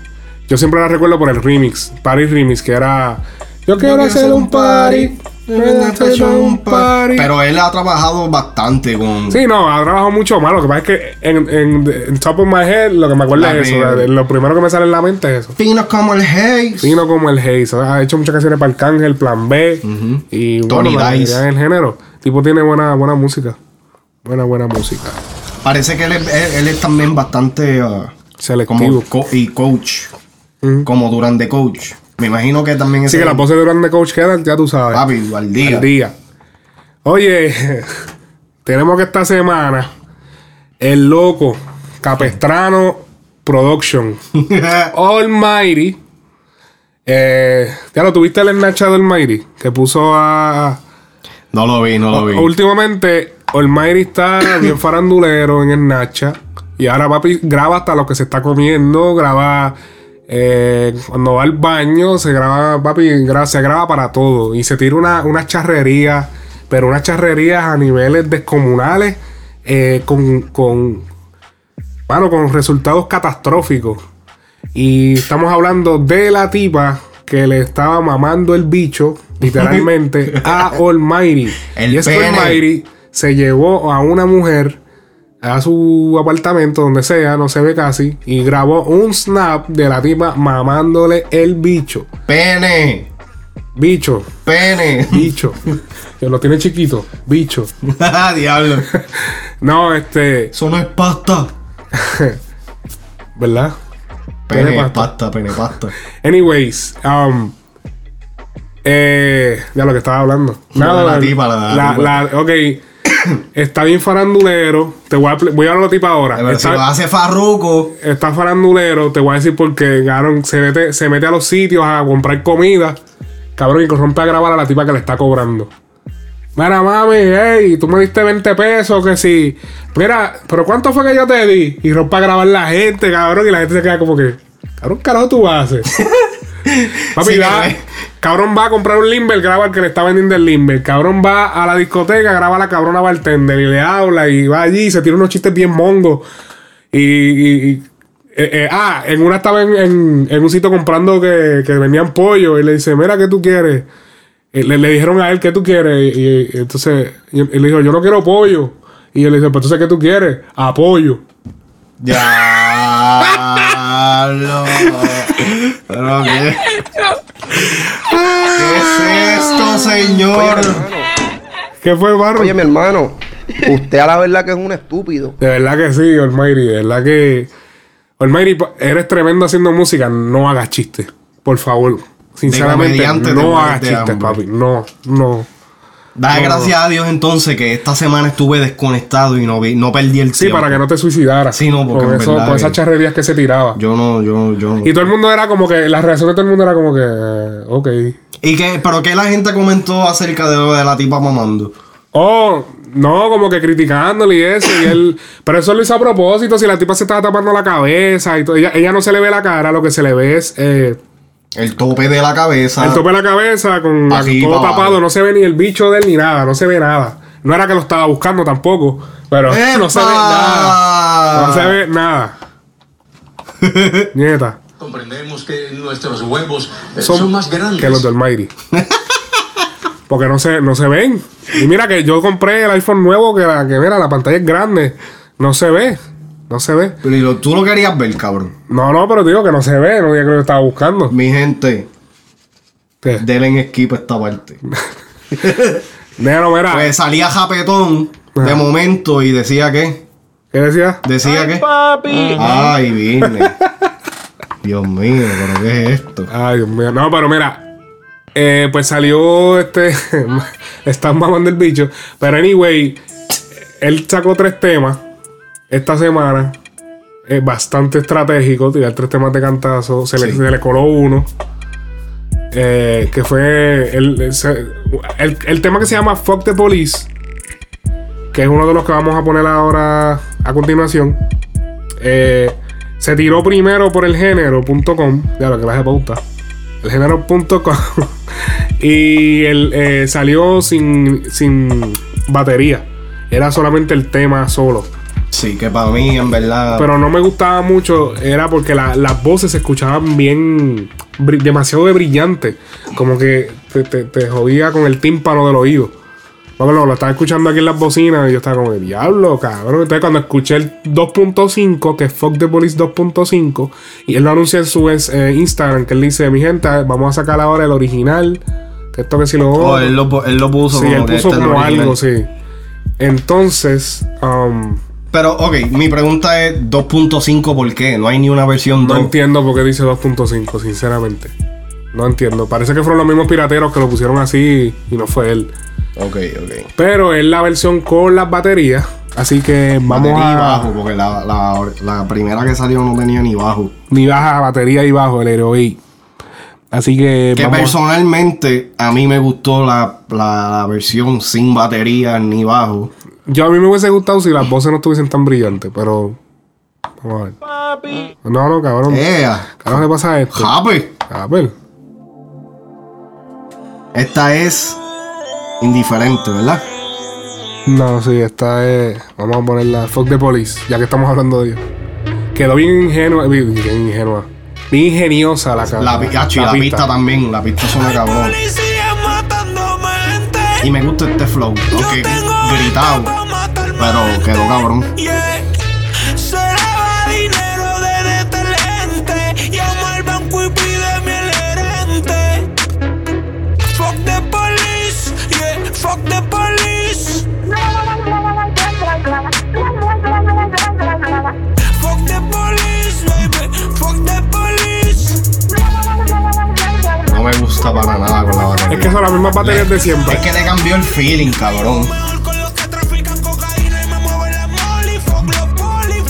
Speaker 1: Yo siempre la recuerdo por el remix, Party Remix, que era. Yo quiero hacer un party. Un party.
Speaker 2: Pero él ha trabajado bastante con.
Speaker 1: Sí, no, ha trabajado mucho más. Lo que pasa es que en, en, en top of my head, lo que me acuerdo
Speaker 2: La
Speaker 1: es eso. de- Lo primero que me sale en la mente es eso.
Speaker 2: Fino como el Haze.
Speaker 1: Fino como el Haze. Ha hecho muchas canciones para Arcángel, Plan B. Y
Speaker 2: Tony
Speaker 1: bueno,
Speaker 2: Dice.
Speaker 1: en el género. tipo tiene buena, buena música. Buena, buena música.
Speaker 2: Parece que él es, él- él es también bastante. ah,
Speaker 1: Selectivo.
Speaker 2: como co- y coach. Como durante coach. Me imagino que también
Speaker 1: Así
Speaker 2: ese-
Speaker 1: que las voces de Durán Coach quedan, ya tú sabes.
Speaker 2: Papi, al día.
Speaker 1: Al día. Oye, tenemos que esta semana el loco Capestrano Production Almighty. Eh, ya lo tuviste el ennacha de Almighty que puso a.
Speaker 2: No lo vi, no lo vi.
Speaker 1: Últimamente, Almighty está bien farandulero en el Nacha. Y ahora, papi, graba hasta lo que se está comiendo. Graba eh, cuando va al baño. Se graba, papi, se graba para todo. Y se tira una, una charrería. Pero unas charrerías a niveles descomunales. eh, con, con, bueno, con resultados catastróficos. Y estamos hablando de la tipa que le estaba mamando el bicho, literalmente, a Almighty.
Speaker 2: El
Speaker 1: y es que. Almighty se llevó a una mujer a su apartamento, donde sea, no se ve casi, y grabó un snap de la tipa mamándole el bicho.
Speaker 2: Pene.
Speaker 1: Bicho.
Speaker 2: Pene.
Speaker 1: Bicho. que lo tiene chiquito. Bicho.
Speaker 2: Diablo.
Speaker 1: No, este.
Speaker 2: Eso no es pasta.
Speaker 1: ¿Verdad?
Speaker 2: Pene,
Speaker 1: Tiene
Speaker 2: pasta. pene, pasta.
Speaker 1: Anyways, um, eh, ya lo que estaba hablando.
Speaker 2: No, la tipa, la- la
Speaker 1: la- ok, está bien farandulero. Te voy a, pl- voy a hablar a la tipa ahora.
Speaker 2: Pero si lo hace farruco.
Speaker 1: está farandulero. Te voy a decir porque cabrón, se, mete, se mete a los sitios a comprar comida. Cabrón, y rompe a grabar a la tipa que le está cobrando. Mira, mami, hey, tú me diste 20 pesos, que sí. Mira, pero ¿cuánto fue que yo te di? Y rompe a grabar la gente, cabrón, y la gente se queda como que, cabrón, carajo tú haces. Papi,
Speaker 2: Sí,
Speaker 1: va, cabrón va a comprar un Limber, graba al que le está vendiendo el Limber. Cabrón va a la discoteca, graba a la cabrona bartender y le habla y va allí y se tira unos chistes bien mongos. Y, y- y- eh, eh, ah, en una estaba en, en- en un sitio comprando que, que vendían pollo y le dice, mira, ¿qué tú quieres? Y le, le dijeron a él, ¿qué tú quieres? Y, y entonces y él dijo, yo no quiero pollo. Y él le dice, pues entonces, ¿qué tú quieres? Apoyo.
Speaker 2: Ya. Qué. ¿Qué es esto, señor?
Speaker 1: ¿Qué fue, Barro?
Speaker 4: Oye, mi hermano, usted a la verdad que es un estúpido.
Speaker 1: De verdad que sí, Almighty. De verdad que. Almighty, eres tremendo haciendo música. No hagas chistes. Por favor. Sinceramente, no hagas chistes, papi. No, no.
Speaker 2: Da
Speaker 1: No,
Speaker 2: gracias a Dios entonces que esta semana estuve desconectado y no vi, no perdí el
Speaker 1: Sí,
Speaker 2: tiempo.
Speaker 1: para que no te suicidaras.
Speaker 2: Sí, no, porque en
Speaker 1: eso-
Speaker 2: verdad que-
Speaker 1: esas charrerías que se tiraba.
Speaker 2: Yo no, yo, yo.
Speaker 1: Y todo el mundo era como que. La reacción de todo el mundo era como que. ok.
Speaker 2: ¿Y qué? ¿Pero qué la gente comentó acerca de la tipa mamando?
Speaker 1: Oh, no, como que criticándole y eso. Y él. Pero eso lo hizo a propósito. Si la tipa se estaba tapando la cabeza y todo. Ella, ella no se le ve la cara, lo que se le ve es. eh,
Speaker 2: El tope de la cabeza.
Speaker 1: El tope de la cabeza con todo
Speaker 2: pa'
Speaker 1: tapado,
Speaker 2: abajo.
Speaker 1: no se ve ni el bicho de él ni nada, no se ve nada. No era que lo estaba buscando tampoco, pero no se ve nada. No se ve nada. Nieta,
Speaker 9: Comprendemos que nuestros huevos son,
Speaker 1: son,
Speaker 9: más grandes.
Speaker 1: que los del Mighty. Porque no se, no se ven. Y mira que yo compré el iPhone nuevo que, la, que mira, la pantalla es grande. No se ve. No se ve.
Speaker 2: Pero y lo- tú lo querías ver, cabrón.
Speaker 1: No, no, pero digo que no se ve. No digo que lo estaba buscando.
Speaker 2: Mi gente,
Speaker 1: ¿Qué?
Speaker 2: denle en skip esta parte.
Speaker 1: Nero, mira.
Speaker 2: Pues salía Japetón de momento y decía que.
Speaker 1: ¿Qué decía?
Speaker 2: Decía que.
Speaker 10: Papi.
Speaker 2: Ay, vine. Dios mío, pero ¿qué es esto?
Speaker 1: Ay, Dios mío. No, pero mira. Eh, pues salió este. Están mamando el bicho. Pero anyway, él sacó tres temas esta semana. Es bastante estratégico. Tirar tres temas de cantazo. Se, le, se le coló uno. eh, que fue el, el, el- tema que se llama Fuck the Police. Que es uno de los que vamos a poner ahora a continuación. Eh, se tiró primero por el género.com. Ya lo que la pauta. El género.com. y el, eh, salió sin, sin batería. Era solamente el tema solo.
Speaker 2: Sí, que para mí, en verdad.
Speaker 1: Pero no me gustaba mucho. Era porque la- las voces se escuchaban bien. demasiado de brillante. Como que te, te- te jodía con el tímpano del oído. Bueno, lo estaba escuchando aquí en las bocinas y yo estaba como, diablo, cabrón. Entonces, cuando escuché el 2.5, que es Fuck the Police 2.5, y él lo anuncia en su eh, Instagram, que él dice, mi gente, vamos a sacar ahora el original. Que esto que si lo.
Speaker 2: Oh, él lo, él lo puso
Speaker 1: sí,
Speaker 2: como
Speaker 1: él puso
Speaker 2: este
Speaker 1: como algo, sí. Entonces, um,
Speaker 2: Pero, ok, mi pregunta es 2.5, ¿por qué? No hay ni una versión
Speaker 1: no
Speaker 2: 2.
Speaker 1: entiendo por qué dice 2.5, sinceramente. No entiendo. Parece que fueron los mismos pirateros que lo pusieron así y no fue él.
Speaker 2: Ok, ok.
Speaker 1: Pero es la versión con las baterías. Así que vamos
Speaker 2: Batería y
Speaker 1: a.
Speaker 2: bajo, porque la, la, la primera que salió no tenía ni bajo.
Speaker 1: Ni baja batería y bajo el Aerobeat. Así que.
Speaker 2: Que
Speaker 1: vamos a-
Speaker 2: personalmente a mí me gustó la, la, la versión sin batería ni bajo.
Speaker 1: Yo a mí me hubiese gustado si las voces no estuviesen tan brillantes, pero. Vamos a ver. No, no, cabrón.
Speaker 2: Ea.
Speaker 1: ¿Qué le pasa a esto?
Speaker 2: Jape.
Speaker 1: Jape.
Speaker 2: Esta es indiferente, ¿verdad?
Speaker 1: No, sí, esta es. Vamos a ponerla. Fuck the police, ya que estamos hablando de ellos. Quedó bien ingenua. Bien bien ingenua. Bien ingeniosa la cara.
Speaker 2: La, acho, y la pista. también, la pista suena cabrón. Y me gusta este flow, aunque gritado, pero quedó cabrón. Me gusta para nada con la batería.
Speaker 1: Es que son las mismas baterías de siempre.
Speaker 2: Es que le cambió el feeling, cabrón.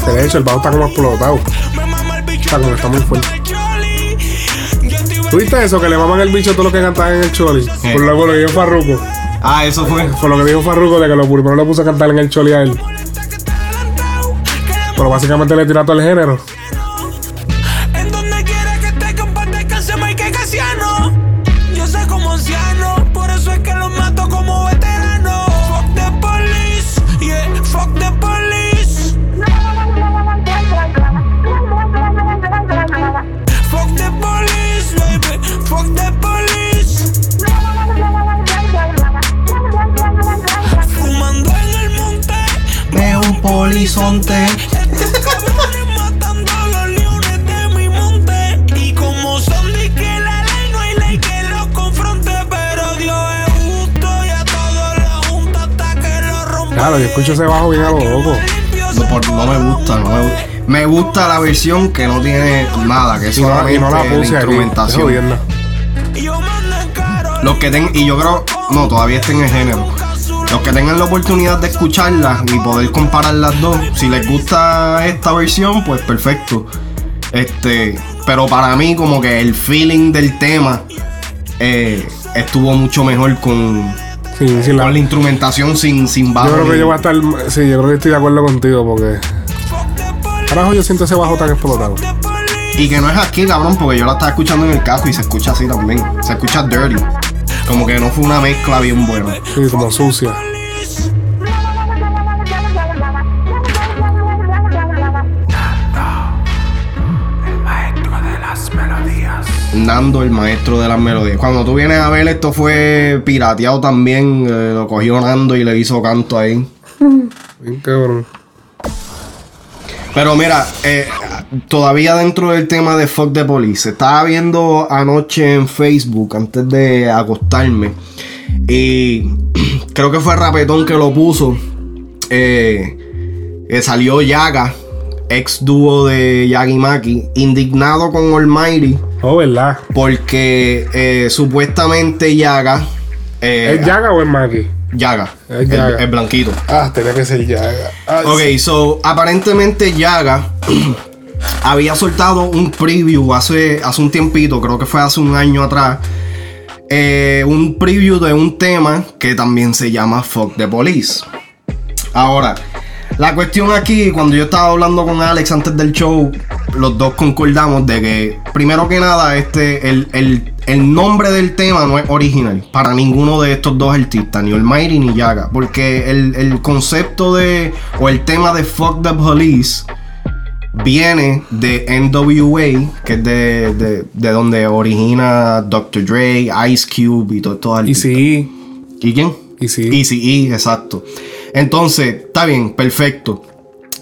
Speaker 1: De hecho el bajo está como explotado. Está como está muy fuerte. ¿Tú viste eso? Que le maman el bicho todo lo que cantaban en el Choli. Por lo que dijo Farruko.
Speaker 2: Ah, eso fue.
Speaker 1: Por lo que dijo Farruko de que lo primero lo puso a cantar en el Choli a él. Pero básicamente le tiró a todo el género. Claro, yo escucho ese bajo bien a lo loco.
Speaker 2: No, por- no me gusta, no me gusta. Me gusta la versión que no tiene nada, que es
Speaker 1: no,
Speaker 2: solamente
Speaker 1: no la puse
Speaker 2: instrumentación. Los que tengan, y yo creo, no, todavía está en el género. Los que tengan la oportunidad de escucharlas y poder comparar las dos, si les gusta esta versión, pues perfecto. Este, pero para mí como que el feeling del tema eh, estuvo mucho mejor con,
Speaker 1: Sí, sí, la-
Speaker 2: con la instrumentación sin, sin bajo.
Speaker 1: Yo creo que yo voy a estar. Sí, yo creo que estoy de acuerdo contigo porque. Carajo, yo siento ese bajo tan explotado.
Speaker 2: Y que no es aquí, cabrón, porque yo la estaba escuchando en el casco y se escucha así también. Se escucha dirty. Como que no fue una mezcla bien buena.
Speaker 1: Sí, como sucia.
Speaker 2: Nando, el maestro de las melodías. Cuando tú vienes a ver, esto fue pirateado también. eh, lo cogió Nando y le hizo canto ahí.
Speaker 1: Bien cabrón.
Speaker 2: Pero mira, eh, todavía dentro del tema de Fuck the Police, estaba viendo anoche en Facebook antes de acostarme. Y creo que fue Rapetón que lo puso. eh, que salió Yaga ex dúo de Yagi Maki, indignado con Almighty.
Speaker 1: Oh, ¿verdad?
Speaker 2: Porque eh, supuestamente Yaga. eh,
Speaker 1: ¿Es Yaga o es Maki?
Speaker 2: Yaga.
Speaker 1: Es Yaga.
Speaker 2: el blanquito.
Speaker 1: Ah, tenía que ser Yaga. Ah,
Speaker 2: Ok, so aparentemente Yaga había soltado un preview hace, hace un tiempito, creo que fue hace un año atrás. eh, un preview de un tema que también se llama Fuck the Police. Ahora, la cuestión aquí, cuando yo estaba hablando con Alex antes del show, los dos concordamos de que, primero que nada, este, el, el- el nombre del tema no es original para ninguno de estos dos artistas, ni Almighty ni Yaga, porque el, el concepto de, o el tema de Fuck the Police viene de NWA, que es de, de, de donde origina Dr. Dre, Ice Cube y todo esto.
Speaker 1: Y sí.
Speaker 2: ¿Y quién?
Speaker 1: Easy.
Speaker 2: Easy E, exacto. Entonces, está bien, perfecto.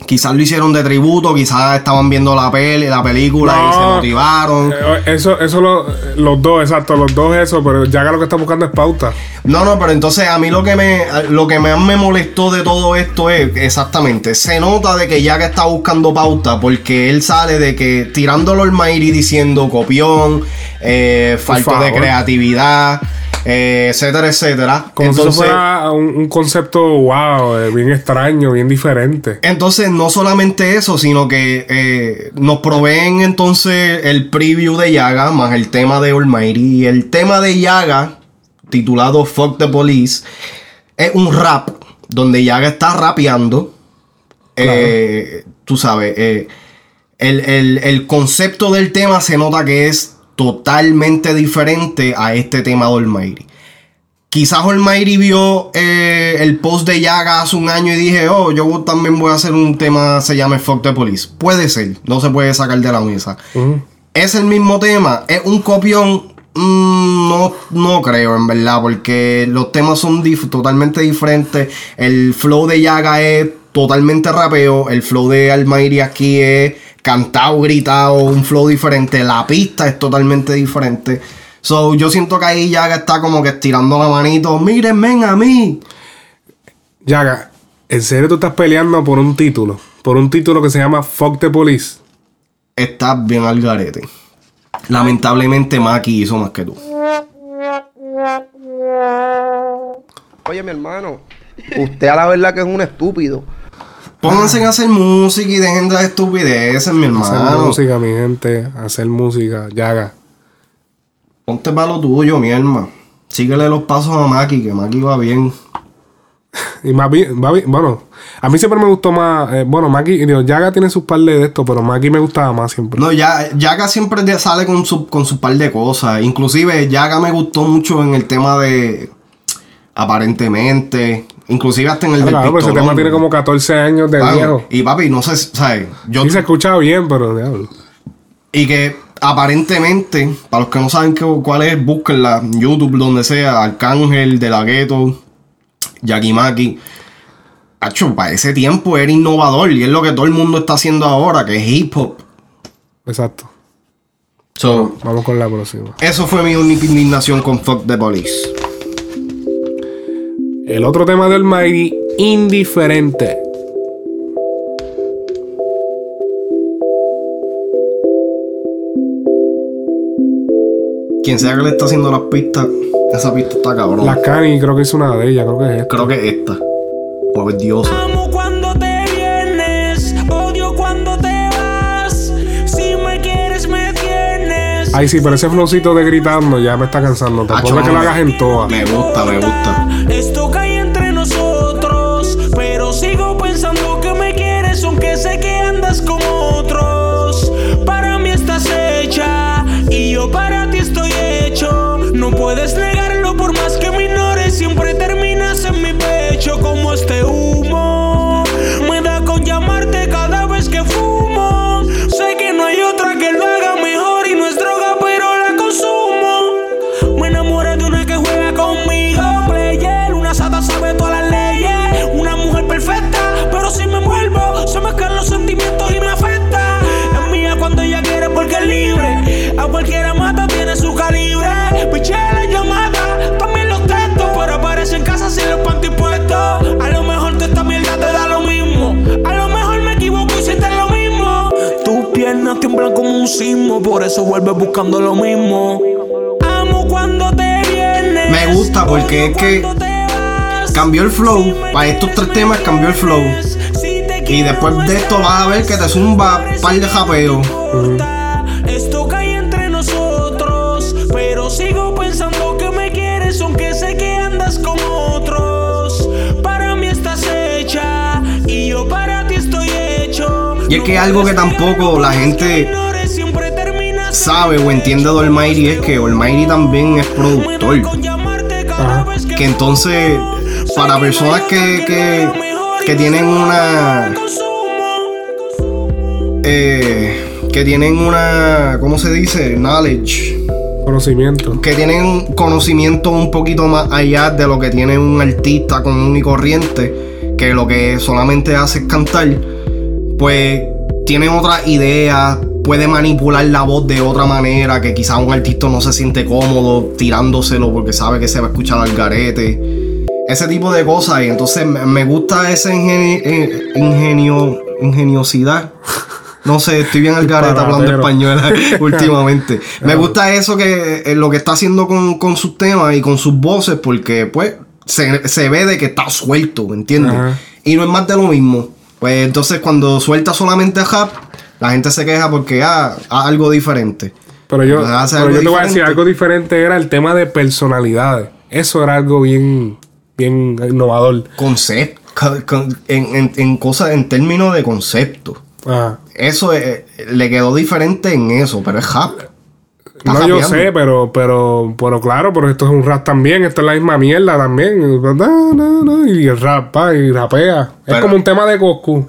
Speaker 2: Quizás lo hicieron de tributo, quizás estaban viendo la peli, la película y se motivaron.
Speaker 1: Eh, Eso, eso lo- los dos, exacto, los dos eso, pero Yaga lo que está buscando es pauta.
Speaker 2: No, no, pero entonces a mí lo que me lo que más me molestó de todo esto es exactamente, se nota de que Yaga está buscando pauta porque él sale de que tirándolo al Mayri diciendo copión, eh, falta de creatividad, eh, etcétera, etcétera.
Speaker 1: Como si
Speaker 2: Entonces-
Speaker 1: eso fuera un, un concepto, wow, eh, bien extraño, bien diferente.
Speaker 2: Entonces, no solamente eso, sino que eh, nos proveen entonces el preview de Yaga más el tema de Almighty. Y el tema de Yaga, titulado Fuck the Police, es un rap donde Yaga está rapeando. Tú sabes, el, el- el concepto del tema se nota que es totalmente diferente a este tema de Almighty. Quizás Almighty vio eh, el post de Yaga hace un año y dije, oh, yo también voy a hacer un tema, se llama Fuck the Police. Puede ser, no se puede sacar de la mesa. Es el mismo tema, es un copión. mm, no, no creo, en verdad, porque los temas son dif- totalmente diferentes. El flow de Yaga es totalmente rapeo. El flow de Almighty aquí es cantado, gritado, un flow diferente. La pista es totalmente diferente. So, yo siento que ahí Yaga está como que estirando la manito. Miren, ven a mí.
Speaker 1: Yaga, ¿en serio tú estás peleando por un título? Por un título que se llama Fuck the Police.
Speaker 2: Estás bien al garete. Lamentablemente Maki hizo más que tú.
Speaker 4: Oye, mi hermano, usted a la verdad que es un estúpido.
Speaker 2: Pónganse a hacer música y dejen de estupideces, mi
Speaker 1: Hacer
Speaker 2: hermano.
Speaker 1: música, mi gente. Hacer música. Yaga.
Speaker 2: Ponte para lo tuyo, mi hermano. Síguele los pasos a Maki, que Maki va bien.
Speaker 1: Y bien- bueno, a mí siempre me gustó más. eh, bueno, Maki, digo, Yaga tiene sus par de esto, pero Maki me gustaba más siempre.
Speaker 2: No, ya, Yaga siempre sale con su, con su par de cosas. Inclusive, Yaga me gustó mucho en el tema de. Aparentemente. Inclusive hasta en el del
Speaker 1: claro, pues ese tema tiene como 14 años de
Speaker 2: Claro,
Speaker 1: viejo.
Speaker 2: Y papi, no sé, ¿sabes? Yo,
Speaker 1: Sí se escucha bien, pero diablo.
Speaker 2: Y que aparentemente, para los que no saben qué- cuál es, búsquenla en YouTube, donde sea, Arcángel, De La Ghetto, Yakimaki. Hacho, para ese tiempo era innovador y es lo que todo el mundo está haciendo ahora, que es hip hop.
Speaker 1: Exacto.
Speaker 2: So,
Speaker 1: Vamos con la próxima.
Speaker 2: eso fue mi única indignación con Fuck the Police.
Speaker 1: El otro tema del Mighty, indiferente.
Speaker 2: Quien sea que le está haciendo las pistas, esa pista está cabrón.
Speaker 1: La Cani, creo que es una de ellas, creo que es esta.
Speaker 2: Creo que es esta. Pues diosa.
Speaker 1: Ay, sí, pero ese flowcito de gritando ya me está cansando. Tampoco es que lo
Speaker 2: me-
Speaker 1: hagas en todas.
Speaker 2: Me gusta, me gusta.
Speaker 10: Esto por eso vuelves buscando lo mismo. Amo cuando te vienes.
Speaker 2: Me gusta porque es que cambió el flow. Para estos tres temas cambió el flow. Y después de esto vas a ver que te zumba un par de japeos.
Speaker 10: Esto cae entre nosotros, pero sigo pensando que me quieres, aunque sé que andas con otros. Para mí estás hecha y yo para ti estoy hecho.
Speaker 2: Y es que algo que tampoco la gente sabe o entiende de Almighty es que Almighty también es productor. Que entonces, para personas que, que, que tienen una. eh, que tienen una. ¿Cómo se dice? Knowledge.
Speaker 1: Conocimiento.
Speaker 2: Que tienen conocimiento un poquito más allá de lo que tiene un artista común y corriente. Que lo que solamente hace es cantar. Pues tiene otra idea. Puede manipular la voz de otra manera. Que quizás un artista no se siente cómodo tirándoselo porque sabe que se va a escuchar al garete. Ese tipo de cosas. Y entonces me- gusta esa ingeni- eh, ingenio, ingeniosidad. No sé, estoy bien al garete hablando español últimamente. Me gusta eso que eh, lo que está haciendo con, con sus temas y con sus voces, porque pues se, se ve de que está suelto, ¿me entiendes? Y no es más de lo mismo. Pues entonces cuando suelta solamente rap, la gente se queja porque ah, haz algo diferente.
Speaker 1: Pero yo, pero yo te voy a decir, algo diferente era el tema de personalidades. Eso era algo bien, bien innovador.
Speaker 2: Concepto. En, en, en cosas, en términos de concepto.
Speaker 1: Ah.
Speaker 2: Eso eh, le quedó diferente en eso, pero es rap. Está
Speaker 1: No, yo sé, pero, pero, pero claro, pero esto es un rap también, esto es la misma mierda también. Y el rap, pa, y rapea. es como un tema de Coscu.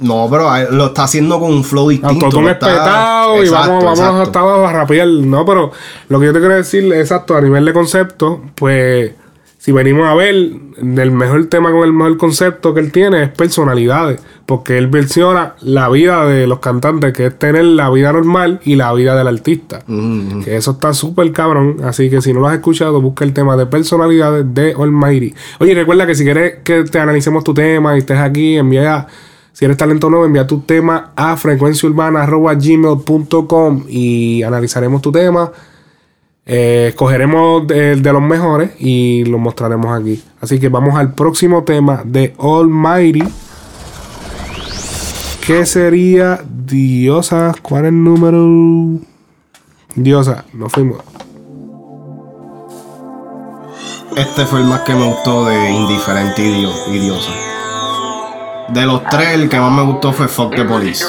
Speaker 2: No, pero ah, lo está haciendo con un flow distinto.
Speaker 1: Autotune
Speaker 2: está-
Speaker 1: espetado y
Speaker 2: Exacto,
Speaker 1: vamos, vamos hasta abajo a rapear. No, pero lo que yo te quiero decir, exacto, a nivel de concepto, pues si venimos a ver, el mejor tema con el mejor concepto que él tiene es personalidades. Porque él versiona la vida de los cantantes, que es tener la vida normal y la vida del artista.
Speaker 2: Mm,
Speaker 1: Que eso está súper cabrón. Así que si no lo has escuchado, busca el tema de personalidades de Almighty. Oye, recuerda que si quieres que te analicemos tu tema y estés aquí, envía. Si talento nuevo, envía tu tema a frecuenciaurbana.gmail.com y analizaremos tu tema. Eh, escogeremos de, de los mejores y los mostraremos aquí. Así que vamos al próximo tema de Almighty. ¿Qué sería Diosa? ¿Cuál es el número? Diosa, nos fuimos.
Speaker 2: Este fue el más que me gustó de Indiferente y Diosa. De los tres, el que más me gustó fue Fuck the Police.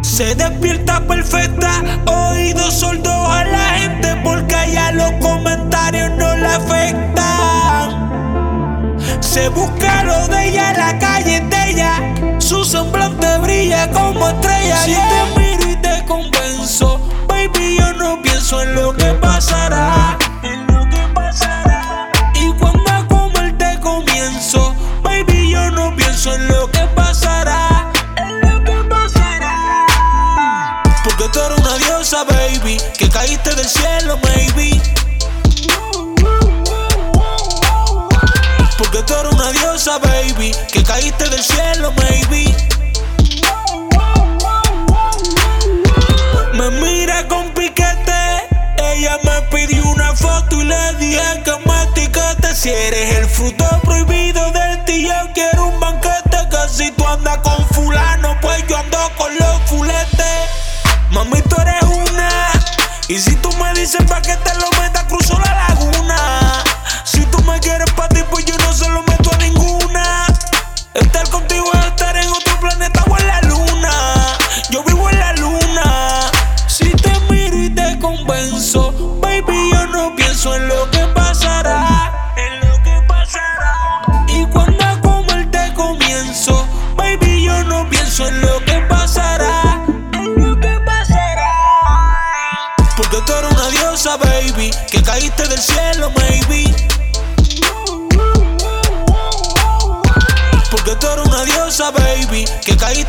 Speaker 10: Se despierta perfecta, oídos sordos a la gente porque allá los comentarios no la afectan. Se busca lo de ella en la calle de ella, su semblante brilla como estrella. Si te miro y te convenzo, baby, yo no pienso en lo que pasará. Caíste del cielo, maybe. Porque tú eres una diosa, baby, que caíste del cielo, maybe. Me mira con piquete, ella me pidió una foto y le dije que me. Si eres el fruto prohibido dices pa' que te lo meta, cruzo la laguna. Si tú me quieres pa' ti, pues yo no se lo meto a ninguna. Estar contigo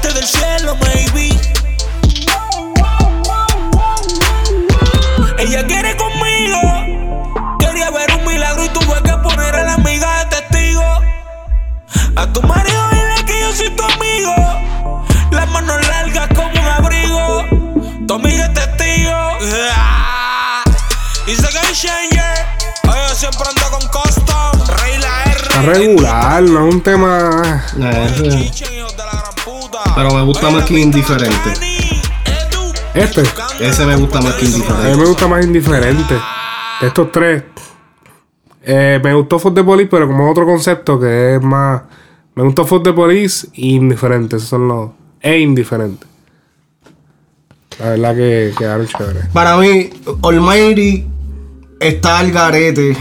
Speaker 10: caíste del cielo, maybe. Ella quiere conmigo. Quería ver un milagro y tuve que poner a la amiga de testigo. A tu marido dile que yo
Speaker 14: soy tu amigo. Las manos largas como un abrigo. Tu amiga es testigo. Y hay changer. Oye, siempre ando con custom. Rey la R.
Speaker 1: Está regular, no es un tema.
Speaker 2: Eh, Pero me gusta más que indiferente.
Speaker 1: Este.
Speaker 2: Ese me gusta más que
Speaker 1: A mí
Speaker 2: indiferente.
Speaker 1: me gusta más indiferente. De estos tres. eh, me gustó Fuck the Police, pero como otro concepto que es más. Me gustó Fuck the Police y indiferente. Esos son los. E indiferente. La verdad que quedaron chéveres.
Speaker 2: Para mí, Almighty está al garete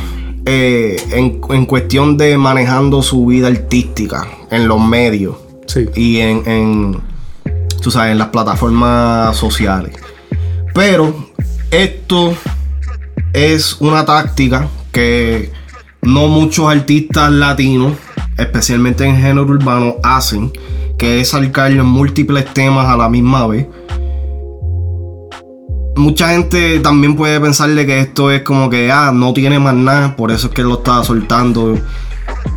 Speaker 2: eh, en, en cuestión de manejando su vida artística en los medios y en, tú sabes, en las plataformas sociales. Pero esto es una táctica que no muchos artistas latinos, especialmente en género urbano, hacen, que es salcar múltiples temas a la misma vez mucha gente también puede pensarle que esto es como que, ah, no tiene más nada, por eso es que lo está soltando.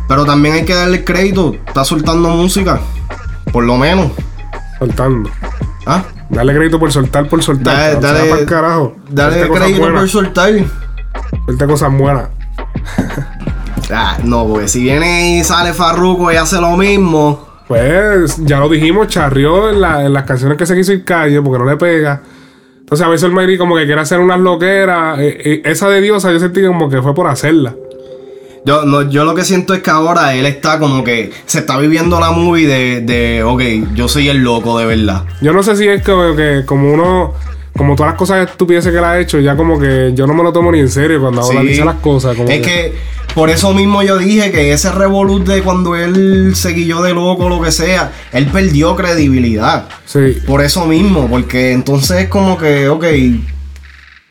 Speaker 2: Pero también hay que darle crédito, está soltando música, por lo menos.
Speaker 1: Soltando.
Speaker 2: ¿Ah?
Speaker 1: Dale crédito por soltar, por soltar.
Speaker 2: Dale,
Speaker 1: carajo.
Speaker 2: Dale
Speaker 1: Suelta
Speaker 2: crédito
Speaker 1: buenas.
Speaker 2: por soltar.
Speaker 1: Suelta cosas buenas.
Speaker 2: Ah, no, porque si viene y sale Farruko y hace lo mismo.
Speaker 1: Pues ya lo dijimos, charrió en, la- en las canciones que se quiso ir calle porque no le pega. Entonces a veces el Mayri como que quiere hacer unas loqueras. eh, eh, esa de Diosa yo sentí como que fue por hacerla.
Speaker 2: Yo, no, yo lo que siento es que ahora él está como que se está viviendo la movie de, de ok, yo soy el loco de verdad.
Speaker 1: Yo no sé si es como que como uno, como todas las cosas estupideces que él ha hecho, ya como que yo no me lo tomo ni en serio cuando ahora
Speaker 2: Sí.
Speaker 1: dice las cosas. Como
Speaker 2: es que por eso mismo yo dije que ese revolut de cuando él se guilló de loco o lo que sea, él perdió credibilidad.
Speaker 1: Sí.
Speaker 2: Por eso mismo, porque entonces es como que, ok,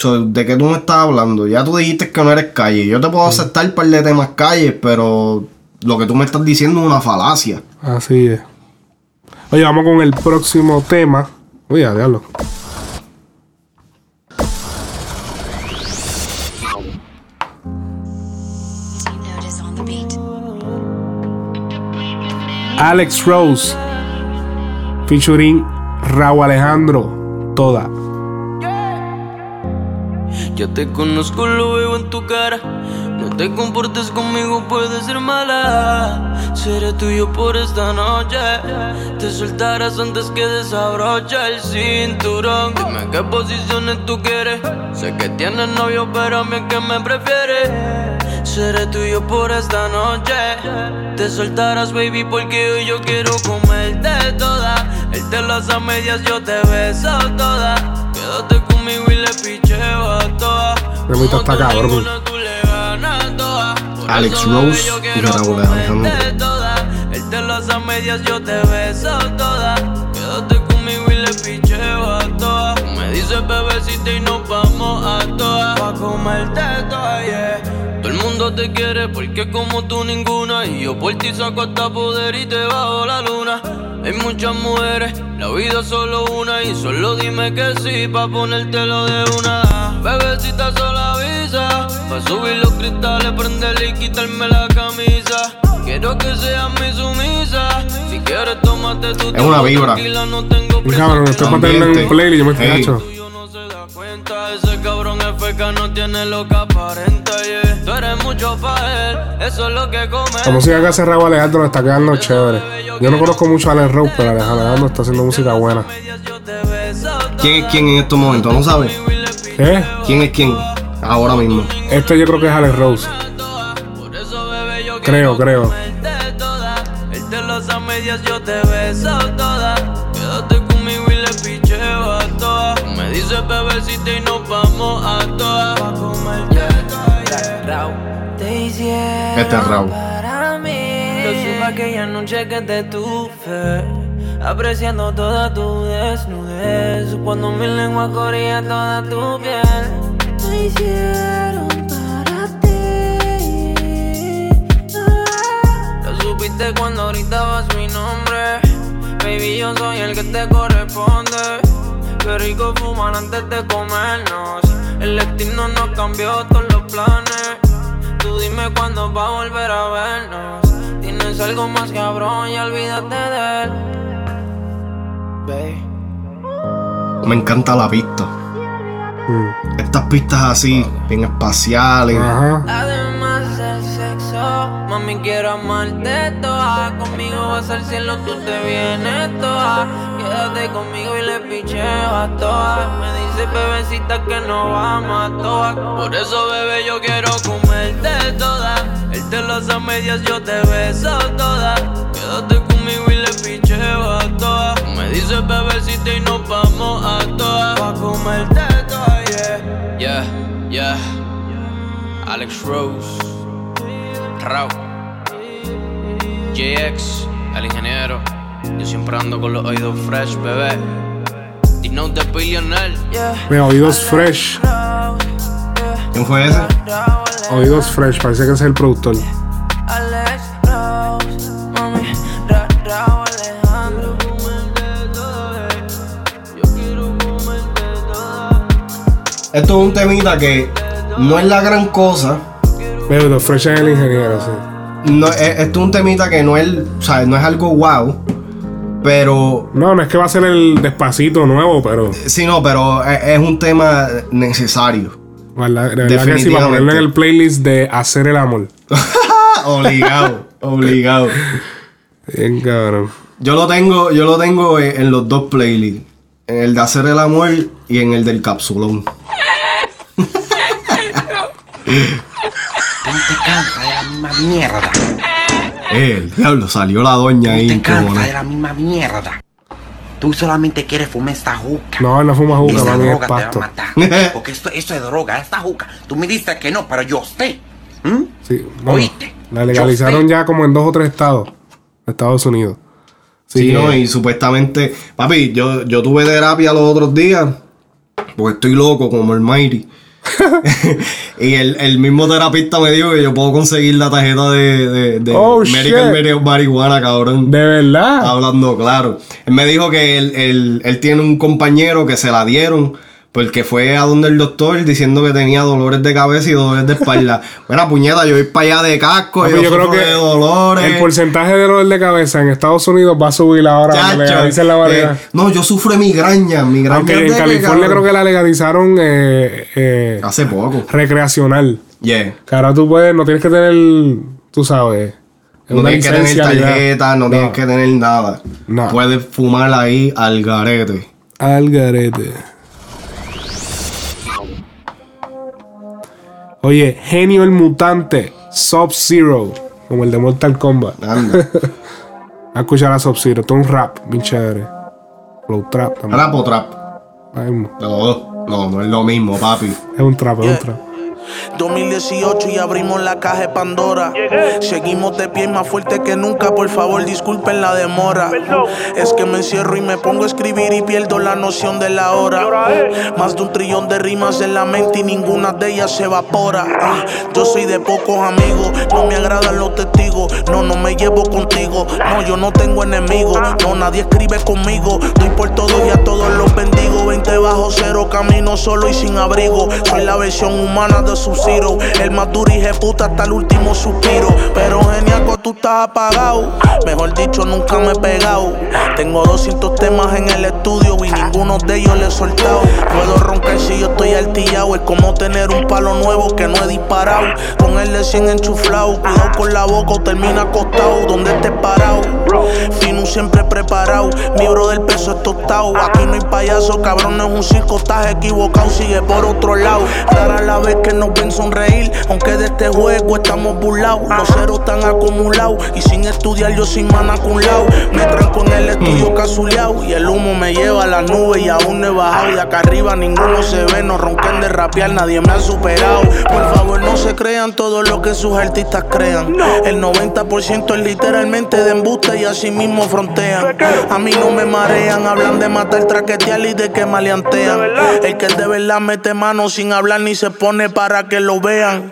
Speaker 2: so, ¿de qué tú me estás hablando? Ya tú dijiste que no eres calle. Yo te puedo aceptar un par de temas calles, pero lo que tú me estás diciendo es una falacia.
Speaker 1: Así es. Oye, vamos con el próximo tema. Oye, diablo. Alex Rose. Featuring Raúl Alejandro. Toda.
Speaker 15: Ya te conozco, lo veo en tu cara. No te comportes conmigo, puedes ser mala. Seré tuyo por esta noche. Te soltarás antes que desabroche el cinturón. Dime qué posiciones tú quieres. Sé que tienes novio, pero a mí es que me prefieres. Seré tuyo por esta noche. Te soltarás, baby, porque hoy yo quiero comerte toda. Él te las a medias, yo te beso toda. Quédate conmigo y le picheo.
Speaker 1: Remito está cabrón.
Speaker 2: Alex Rose y Raúl Alejandro.
Speaker 15: Él te las a medias, yo te beso toda. Te quiere porque como tú ninguna. Y yo por ti saco hasta poder y te bajo la luna. Hay muchas mujeres, la vida es solo una. Y solo dime que sí, pa' ponértelo de una. Bebecita solo avisa. Pa' subir los cristales, prenderle y quitarme la camisa. Quiero que seas mi sumisa. Si quieres, tómate tu
Speaker 2: Es una vibra.
Speaker 15: no tengo
Speaker 1: cabrón, estoy para tenerlo en un playlist. Yo me estoy Hecho.
Speaker 15: cuenta. Ese cabrón es feca, no tiene lo que aparenta, yeah. Tú eres mucho pa' él, eso es lo que come.
Speaker 1: La música que hace Raúl Alejandro le está quedando chévere. Yo no conozco mucho a Alex Rose, pero Alejandro está haciendo música buena.
Speaker 2: ¿Quién es quién en estos momentos? ¿No sabes?
Speaker 1: ¿Eh?
Speaker 2: ¿Quién es quién? Ahora mismo.
Speaker 1: Este yo creo que es Alex Rose. Creo, creo.
Speaker 15: Él te las a medias, yo te beso
Speaker 2: Este
Speaker 8: mí. Lo supe aquella noche que te tuve. Apreciando toda tu desnudez. Cuando mi lengua corría toda tu piel. Te hicieron para ti. Lo supiste cuando gritabas mi nombre. Baby, yo soy el que te corresponde. Qué rico fumar antes de comernos. El destino nos cambió todos los planes. Tú dime cuándo va a volver a vernos. Tienes
Speaker 15: algo más cabrón y olvídate de él. Babe.
Speaker 2: Me encanta la pista. Estas pistas así, bien espaciales.
Speaker 15: Del mami quiero amarte toda. Conmigo vas al cielo, tú te vienes toda. Quédate conmigo y le picheo a todas. Me dice bebecita que no vamos a todas. Por eso bebé yo quiero comerte toda. Él te las a medias, yo te beso toda. Quédate conmigo y le picheo a todas. Me dice bebecita y nos vamos a todas. Pa' comerte toda, yeah. Yeah, yeah. Alex Rose. Rao. JX, el ingeniero. Yo siempre ando con los oídos fresh, bebé. Y no de billionaire.
Speaker 1: Me oídos fresh.
Speaker 2: ¿Quién fue ese?
Speaker 1: Oídos fresh, parece que ese es el productor.
Speaker 2: Esto es un temita que no es la gran cosa.
Speaker 1: Pero fresh es el ingeniero, sí.
Speaker 2: No, es- esto es un temita que no es, o sea, no es algo wow. Pero.
Speaker 1: No, no es que va a ser el despacito nuevo, pero.
Speaker 2: Sí, no, pero es, es un tema necesario.
Speaker 1: ¿verdad? De verdad que sí, para ponerlo en el playlist de Hacer el Amor.
Speaker 2: obligado, obligado.
Speaker 1: Bien, cabrón.
Speaker 2: Yo lo tengo, yo lo tengo en, en los dos playlists. En el de hacer el amor y en el del capsulón.
Speaker 16: te canta de la misma mierda.
Speaker 2: Eh, el diablo, salió la doña ahí.
Speaker 16: Te canta
Speaker 2: encojonada.
Speaker 16: de la misma mierda. Tú solamente quieres fumar esta juca.
Speaker 1: No, no fuma juca,
Speaker 16: Esta
Speaker 1: mami, es
Speaker 16: droga te va a
Speaker 1: pasto.
Speaker 16: matar. Porque esto, esto es droga, esta juca. Tú me dices que no, pero yo sé.
Speaker 1: Sí, bueno,
Speaker 16: Oíste.
Speaker 1: La legalizaron ya como en dos o tres estados de Estados Unidos.
Speaker 2: Sí, no, y supuestamente, papi, yo, yo tuve terapia los otros días, porque estoy loco como el Mighty. y el, el mismo terapista me dijo que yo puedo conseguir la tarjeta de, de, de
Speaker 1: Oh,
Speaker 2: Medical Marihuana, cabrón.
Speaker 1: De verdad.
Speaker 2: Hablando claro. Él me dijo que él, él- él tiene un compañero que se la dieron. Porque fue a donde el doctor diciendo que tenía dolores de cabeza y dolores de espalda. Mira, puñeta, yo voy para allá de casco. Yo,
Speaker 1: yo creo que
Speaker 2: de dolores.
Speaker 1: el porcentaje de dolor de cabeza en Estados Unidos va a subir ahora
Speaker 2: Chacho,
Speaker 1: legalicen la variedad.
Speaker 2: eh, no, yo sufro migraña. migraña
Speaker 1: Aunque en California creo que la legalizaron eh, eh,
Speaker 2: Hace poco.
Speaker 1: recreacional.
Speaker 2: Yeah.
Speaker 1: Que ahora tú puedes, no tienes que tener, tú sabes,
Speaker 2: No tienes que tener
Speaker 1: ya.
Speaker 2: tarjeta, no, tienes que tener nada.
Speaker 1: No.
Speaker 2: Puedes fumar ahí al garete.
Speaker 1: Al garete. Oye, genio el mutante, Sub-Zero, como el de Mortal Kombat.
Speaker 2: Anda.
Speaker 1: A escuchar a Sub-Zero, esto es un rap, bien chévere. Flow trap también.
Speaker 2: Rap o trap.
Speaker 1: Ahí mismo.
Speaker 2: No, no, no es lo mismo, papi.
Speaker 1: Es un trap, es un trap.
Speaker 14: 2018 y abrimos la caja de Pandora. Seguimos de pie más fuerte que nunca. Por favor, disculpen la demora. Es que me encierro y me pongo a escribir y pierdo la noción de la hora. Más de un trillón de rimas en la mente y ninguna de ellas se evapora. Yo soy de pocos amigos, no me agradan los testigos. No, no me llevo contigo. No, yo no tengo enemigos. No, nadie escribe conmigo. Doy por todos y a todos los bendigo. 20 bajo cero, camino solo y sin abrigo. Soy la versión humana de Sub-Zero. El más duro y puta hasta el último suspiro. Pero geniaco, tú estás apagado. Mejor dicho, nunca me he pegado. Tengo 200 temas en el estudio y ninguno de ellos le he soltado. Puedo roncar si yo estoy altillado. Es como tener un palo nuevo que no he disparado. Con el de 100 enchuflado. Cuidado con la boca o termina acostado. Donde estés parado. Fino siempre preparado. Mi bro del peso es tostado. Aquí no hay payaso, cabrón, no es un circo. Estás equivocado, sigue por otro lado. Rara la vez que nos ven sonreír. Aunque de este juego estamos burlados. Los ceros están acumulados. Y sin estudiar, yo sin mana con lado. Me tranco en el estudio casuleado. Y el humo me lleva a las nubes y aún no he bajado. Y acá arriba ninguno se ve. No ronquen de rapear, nadie me ha superado. Por favor, no se crean todo lo que sus artistas crean. El 90% es literalmente de embuste y así mismo frontean. A mí no me marean. Hablan de matar, traquetear y de que maleantean. El que de verdad mete mano sin hablar ni se pone para que lo vean.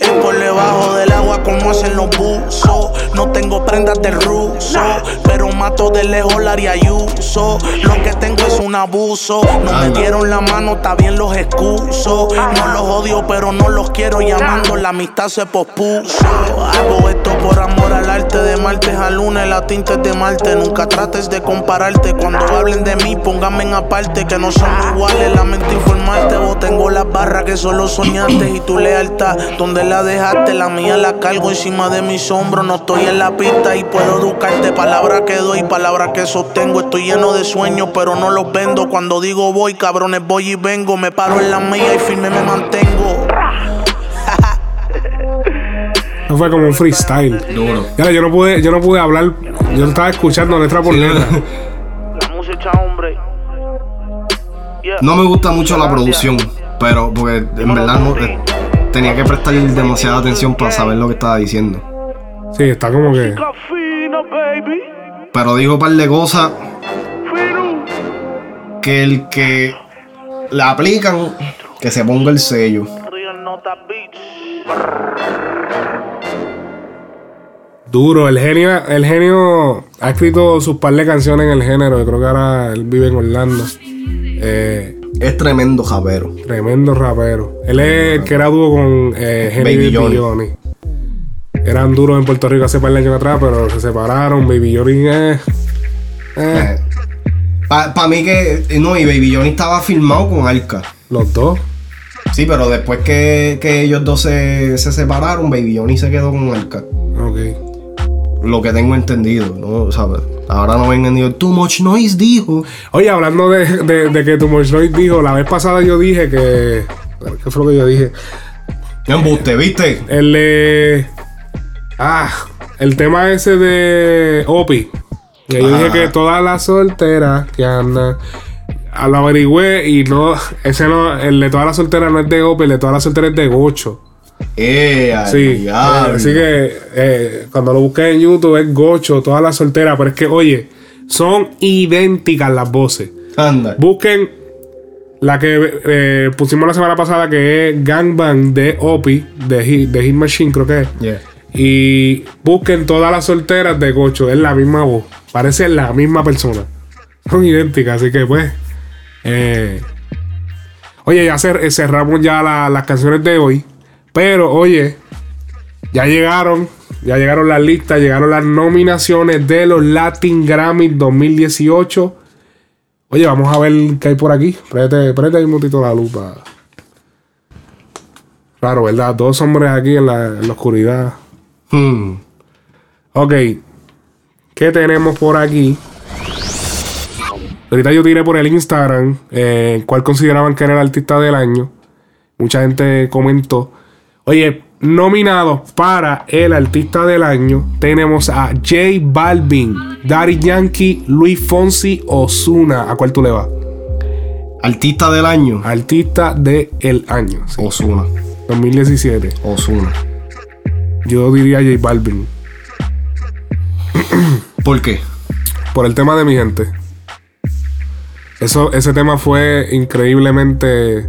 Speaker 14: Es por debajo del agua como hacen los buzos. No tengo prendas de ruso, pero mato de lejos la Ayuso. Lo que tengo es un abuso. No me dieron la mano, está bien los excuso. No los odio, pero no los quiero llamando. La amistad se pospuso. Hago esto por amor al arte de martes a lunes. La tinta es de Marte. Nunca trates de compararte. Cuando hablen de mí, pónganme en aparte. Que no son iguales. Lamento informarte. Vos tengo las barras que solo soñaste. Y tu lealtad, donde la dejaste? La mía la cargo encima de mis hombros. No estoy en la pista y puedo educarte. Palabra que doy, palabra que sostengo. Estoy lleno de sueños, pero no los vendo. Cuando digo voy, cabrones, voy y vengo. Me paro en la mía y firme me mantengo.
Speaker 1: No fue como un freestyle.
Speaker 2: Duro.
Speaker 1: Ya, yo no pude, yo no pude hablar. Yo estaba escuchando letra por letra.
Speaker 14: La música, hombre.
Speaker 2: No me gusta mucho la producción, pero porque en verdad no, eh, tenía que prestar demasiada atención para saber lo que estaba diciendo.
Speaker 1: Sí, está como que.
Speaker 2: Pero dijo un par de cosas que el que la aplican, que se ponga el sello.
Speaker 1: Duro, el genio, el genio ha escrito sus par de canciones en el género. Yo creo que ahora él vive en Orlando. Eh,
Speaker 2: Es tremendo javero.
Speaker 1: tremendo rapero. Él es el que era dúo con eh, Henry
Speaker 2: Baby Johnny.
Speaker 1: Eran duros en Puerto Rico hace par de años atrás, pero se separaron. Baby Johnny eh, eh,
Speaker 2: Para mí que. No, y Baby Johnny estaba filmado con Arca.
Speaker 1: Los dos.
Speaker 2: Sí, pero después que, que ellos dos se, se separaron, Baby Johnny se quedó con Arca.
Speaker 1: Ok.
Speaker 2: Lo que tengo entendido, ¿no? Sea, ahora no vengan y digan, too much noise, dijo.
Speaker 1: Oye, hablando de, de, de que tu Noise dijo, la vez pasada yo dije que. ¿Qué fue lo que yo dije?
Speaker 2: Embuste, ¿viste?
Speaker 1: El de. Ah, el tema ese de Opi. Que yo dije
Speaker 2: Ah.
Speaker 1: que todas las solteras que andan. A lo averigüé y no. Ese no. El de todas las solteras no es de Opi, el de todas las solteras es de Gocho.
Speaker 2: Eh,
Speaker 1: Sí, eh, así que eh, cuando lo busqué en YouTube es Gocho, todas las solteras, pero es que, oye, son idénticas las voces.
Speaker 2: Anda.
Speaker 1: Busquen la que eh, pusimos la semana pasada, que es Gangbang de Opi, de Hit, de Hit Machine, creo que es.
Speaker 2: Yeah.
Speaker 1: Y busquen todas las solteras de Gocho, es la misma voz, parece la misma persona. Son idénticas, así que pues. eh, oye, ya cer- cerramos ya la- las canciones de hoy. Pero, oye, ya llegaron, ya llegaron las listas, llegaron las nominaciones de los Latin Grammy 2018. Oye, vamos a ver qué hay por aquí. Preste ahí un momentito la lupa. Claro, ¿verdad? Dos hombres aquí en la, en la oscuridad.
Speaker 2: Hmm.
Speaker 1: Ok. ¿Qué tenemos por aquí? Ahorita yo tiré por el Instagram eh, cuál consideraban que era el artista del año. Mucha gente comentó. Oye, nominados para el artista del año tenemos a J Balvin, Daddy Yankee, Luis Fonsi, Osuna. ¿A cuál tú le vas?
Speaker 2: Artista del año.
Speaker 1: Artista del año. sí.
Speaker 2: Osuna.
Speaker 1: 2017.
Speaker 2: Osuna.
Speaker 1: Yo diría J Balvin.
Speaker 2: ¿Por qué?
Speaker 1: Por el tema de mi gente. Eso, ese tema fue increíblemente.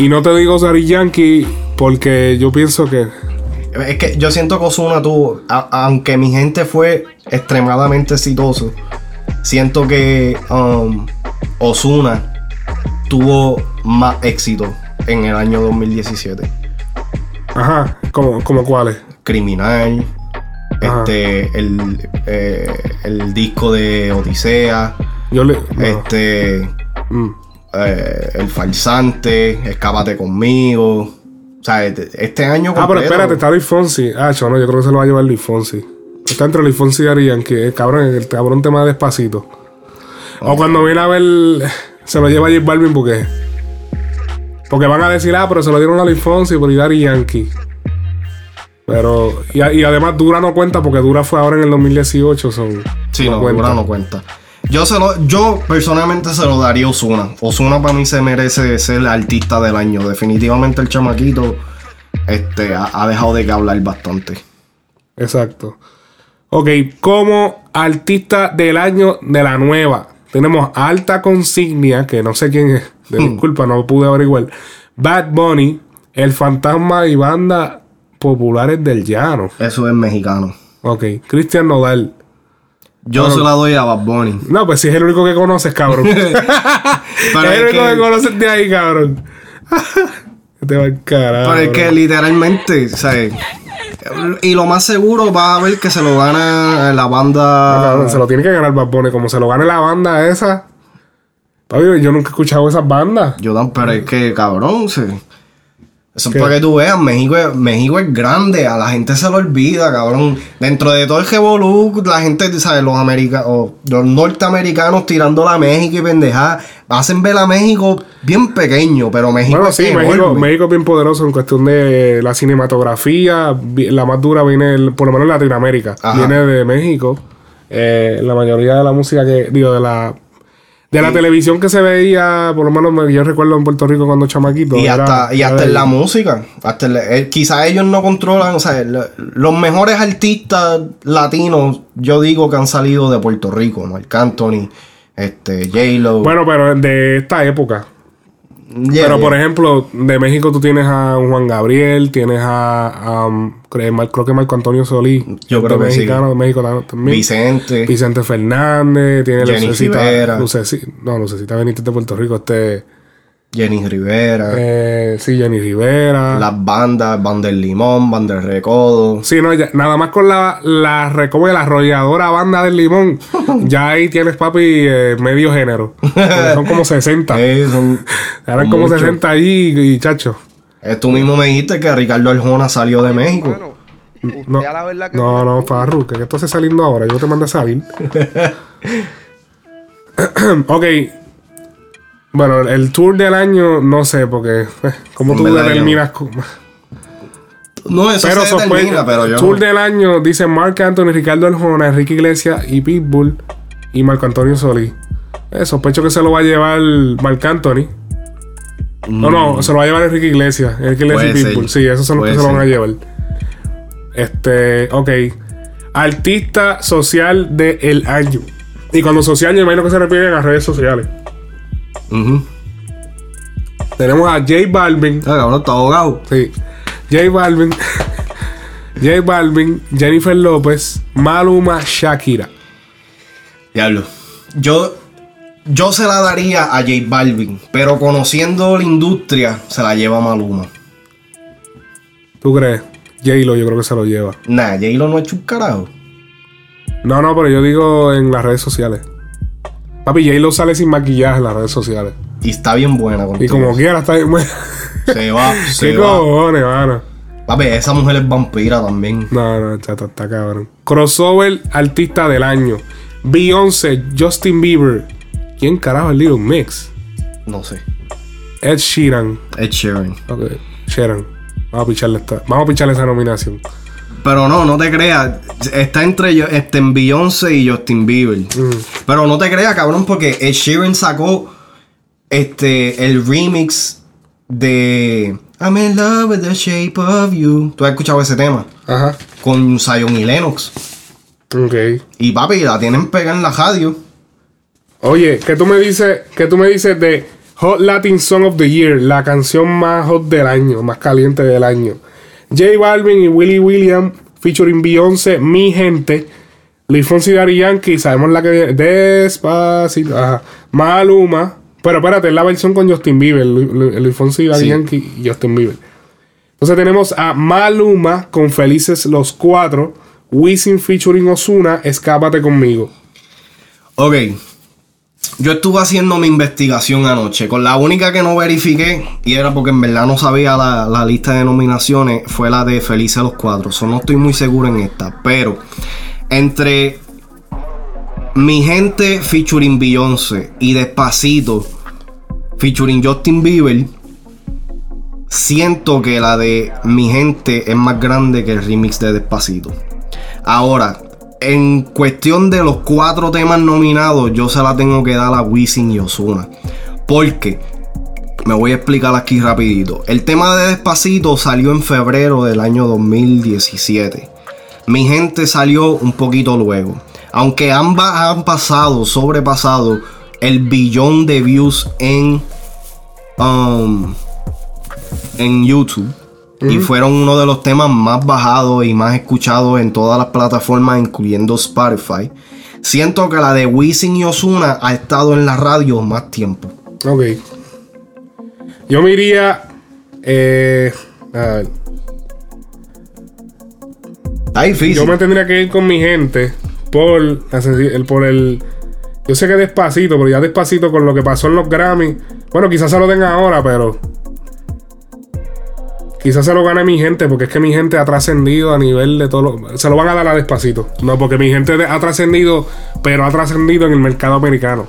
Speaker 1: Y no te digo Daddy Yankee porque yo pienso que.
Speaker 2: Es que yo siento que Osuna tuvo, a- aunque mi gente fue extremadamente exitoso, siento que um, Osuna tuvo más éxito en el año 2017.
Speaker 1: Ajá, como, como cuáles.
Speaker 2: Criminal,
Speaker 1: Ajá.
Speaker 2: este, el, eh, el disco de Odisea,
Speaker 1: Yo le. no.
Speaker 2: este,
Speaker 1: Mm.
Speaker 2: Eh, el falsante, Escápate conmigo. O sea, este, este año
Speaker 1: Ah, pero
Speaker 2: completo-
Speaker 1: espérate, está Luis Fonsi. Ah, no, yo creo que se lo va a llevar Luis Fonsi. Está entre Luis Fonsi y Daddy Yankee. eh, cabrón, el cabrón tema despacito. O cuando viene a ver, se lo lleva a J Balvin porque. Porque van a decir, ah, pero se lo dieron a Luis Fonsi por Daddy Yankee. Pero. Y, y además Dura no cuenta porque Dura fue ahora en el 2018. Son,
Speaker 2: Sí, no, Dura no cuenta. Yo, se lo, yo personalmente se lo daría a Osuna. Osuna para mí se merece ser el artista del año. Definitivamente el chamaquito este, ha, ha dejado de que hablar bastante.
Speaker 1: Exacto. Ok, como artista del año de la nueva. Tenemos Alta Consignia, que no sé quién es. De disculpa, no pude averiguar. Bad Bunny, El Fantasma y banda populares del llano.
Speaker 2: Eso es mexicano.
Speaker 1: Ok. Cristian Nodal.
Speaker 2: Yo
Speaker 1: Bueno.
Speaker 2: se la doy a Bad Bunny.
Speaker 1: No, pues si es el único que conoces, cabrón. es el único que,
Speaker 2: que-
Speaker 1: conoces de ahí, cabrón. Te va al carajo.
Speaker 2: Pero es que literalmente, ¿sabes? Y lo más seguro va a ver que se lo gana la
Speaker 1: No,
Speaker 2: banda.
Speaker 1: cabrón, se lo tiene que ganar Bad Bunny. Como se lo gane la banda esa. Papi, yo nunca he escuchado esas bandas.
Speaker 2: Yo dan, pero es que, cabrón, sí. Eso es para que tú veas, México es, México es grande, a la gente se lo olvida, cabrón. Dentro de todo el revolú, la gente, ¿sabes? Los americanos, los norteamericanos tirando a México y pendejadas, hacen ver a México bien pequeño, pero México
Speaker 1: Bueno,
Speaker 2: es
Speaker 1: sí, México. México es bien poderoso en cuestión de la cinematografía. La más dura viene, por lo menos en Latinoamérica,
Speaker 2: Ajá.
Speaker 1: viene de México. Eh, la mayoría de la música que, digo, de la de la televisión que se veía, por lo menos me- yo recuerdo en Puerto Rico cuando chamaquito.
Speaker 2: Y
Speaker 1: era-
Speaker 2: hasta, y hasta en la música. Hasta eh, quizá ellos no controlan, o sea, lo- los mejores artistas latinos, yo digo que han salido de Puerto Rico, Marc Anthony, este, J-Lo.
Speaker 1: Bueno, pero de esta época.
Speaker 2: Yeah,
Speaker 1: pero
Speaker 2: yeah.
Speaker 1: por ejemplo, de México tú tienes a Juan Gabriel, tienes a, um, creo, que Marco Antonio Solís,
Speaker 2: Yo creo
Speaker 1: de
Speaker 2: que sí.
Speaker 1: mexicano, de México tam- también.
Speaker 2: Vicente.
Speaker 1: Vicente Fernández, tiene Lucecita,
Speaker 2: Rivera.
Speaker 1: Luceci- no, Lucecita Benítez de Puerto Rico, este,
Speaker 2: Jenny Rivera.
Speaker 1: eh, sí, Jenny Rivera.
Speaker 2: Las bandas, Banda del Limón, Banda del Recodo.
Speaker 1: Sí, no, ya- nada más con la, la recoba de la arrolladora banda del limón, ya ahí tienes, papi, eh, medio género. Son como 60.
Speaker 2: Eh, son-
Speaker 1: Eran como
Speaker 2: muchos.
Speaker 1: 60 ahí y, chacho.
Speaker 2: Eh, tú mismo me dijiste que Ricardo Arjona salió de México.
Speaker 1: No,
Speaker 4: a la verdad que
Speaker 1: no, no, Farru, que esto está saliendo ahora. Yo te mandé a salir. ok. Bueno, el tour del año, no sé, porque. eh, ¿Cómo
Speaker 2: En
Speaker 1: tú determinas?
Speaker 2: No, eso
Speaker 1: Pero
Speaker 2: se
Speaker 1: sospe-
Speaker 2: determina, pero yo
Speaker 1: Tour del año dice Marc Anthony, Ricardo Arjona, Enrique Iglesias y Pitbull y Marco Antonio Solís. Eh, sospecho que se lo va a llevar Marc Anthony. No, no, se lo va a llevar Enrique Iglesias. Enrique Iglesias y
Speaker 2: Mm.
Speaker 1: Pitbull.
Speaker 2: ser.
Speaker 1: Sí, esos son los
Speaker 2: Puede
Speaker 1: que se lo van a llevar. Este, ok. Artista social del año. Y cuando social, yo imagino que se refiere a las redes sociales.
Speaker 2: Ujú.
Speaker 1: Tenemos a J Balvin.
Speaker 2: Ah, cabrón, está ahogado.
Speaker 1: Sí. J Balvin. J Balvin, Jennifer López, Maluma, Shakira.
Speaker 2: Diablo. Yo, yo se la daría a J Balvin, pero conociendo la industria, se la lleva Maluma.
Speaker 1: ¿Tú crees? J-Lo yo creo que se lo lleva.
Speaker 2: Nah, J-Lo no ha hecho un carajo.
Speaker 1: No, no, pero yo digo en las redes sociales. Papi, J-Lo sale sin maquillaje en las redes sociales.
Speaker 2: Y está bien buena con
Speaker 1: Y como
Speaker 2: eso.
Speaker 1: quiera está bien buena.
Speaker 2: Se va, se
Speaker 1: ¿Qué
Speaker 2: va.
Speaker 1: cojones, mano?
Speaker 2: Papi, esa mujer es vampira también.
Speaker 1: No, no, chato, está cabrón. Crossover artista del año. Beyoncé, Justin Bieber. ¿Quién carajo es Little Mix?
Speaker 2: No sé.
Speaker 1: Ed Sheeran.
Speaker 2: Ed Sheeran.
Speaker 1: Ok, Sheeran. Vamos a picharle esta. Vamos a picharle esa nominación.
Speaker 2: Pero no, no te creas. Está entre este, Beyoncé y Justin Bieber. Pero no te creas, cabrón, porque Ed Sheeran sacó este, el remix de I'm in love with the shape of you. ¿Tú has escuchado ese tema?
Speaker 1: Ajá.
Speaker 2: Con Zion y Lennox.
Speaker 1: Ok.
Speaker 2: Y papi, la tienen pegada en la radio.
Speaker 1: Oye, ¿qué tú me dices, qué tú me dices de Hot Latin Song of the Year, la canción más hot del año, más caliente del año? J Balvin y Willie William featuring Beyoncé, Mi Gente, Luis Fonsi y Daddy Yankee, sabemos la que viene, Despacito, ajá, Maluma, pero espérate, es la versión con Justin Bieber, Lu- Lu- Luis Fonsi
Speaker 2: Sí.
Speaker 1: Yankee y Justin Bieber. Entonces tenemos a Maluma con Felices los Cuatro, Wisin featuring Osuna, Escápate conmigo.
Speaker 2: Ok. Yo estuve haciendo mi investigación anoche. Con la única que no verifiqué, y era porque en verdad no sabía la, la lista de nominaciones, fue la de Felices los Cuatro. So, no estoy muy seguro en esta. Pero entre mi gente featuring Beyoncé y Despacito featuring Justin Bieber, siento que la de mi gente es más grande que el remix de Despacito. Ahora, en cuestión de los cuatro temas nominados, yo se la tengo que dar a Wisin y Ozuna. Porque, me voy a explicar aquí rapidito. El tema de Despacito salió en febrero del año 2017. Mi gente salió un poquito luego. Aunque ambas han pasado, sobrepasado el billón de views en, um, en YouTube. Y fueron uno de los temas más bajados y más escuchados en todas las plataformas, incluyendo Spotify. Siento que la de Wisin y Osuna ha estado en la radio más tiempo.
Speaker 1: Ok. Yo me iría. Eh, a ver.
Speaker 2: Está difícil.
Speaker 1: Yo me tendría que ir con mi gente por, el, por el. Yo sé que despacito, pero ya despacito con lo que pasó en los Grammy. Bueno, quizás se lo den ahora, pero. Quizás se lo gane mi gente, porque es que mi gente ha trascendido a nivel de todo lo- Se lo van a dar a despacito. No, porque mi gente ha trascendido, pero ha trascendido en el mercado americano.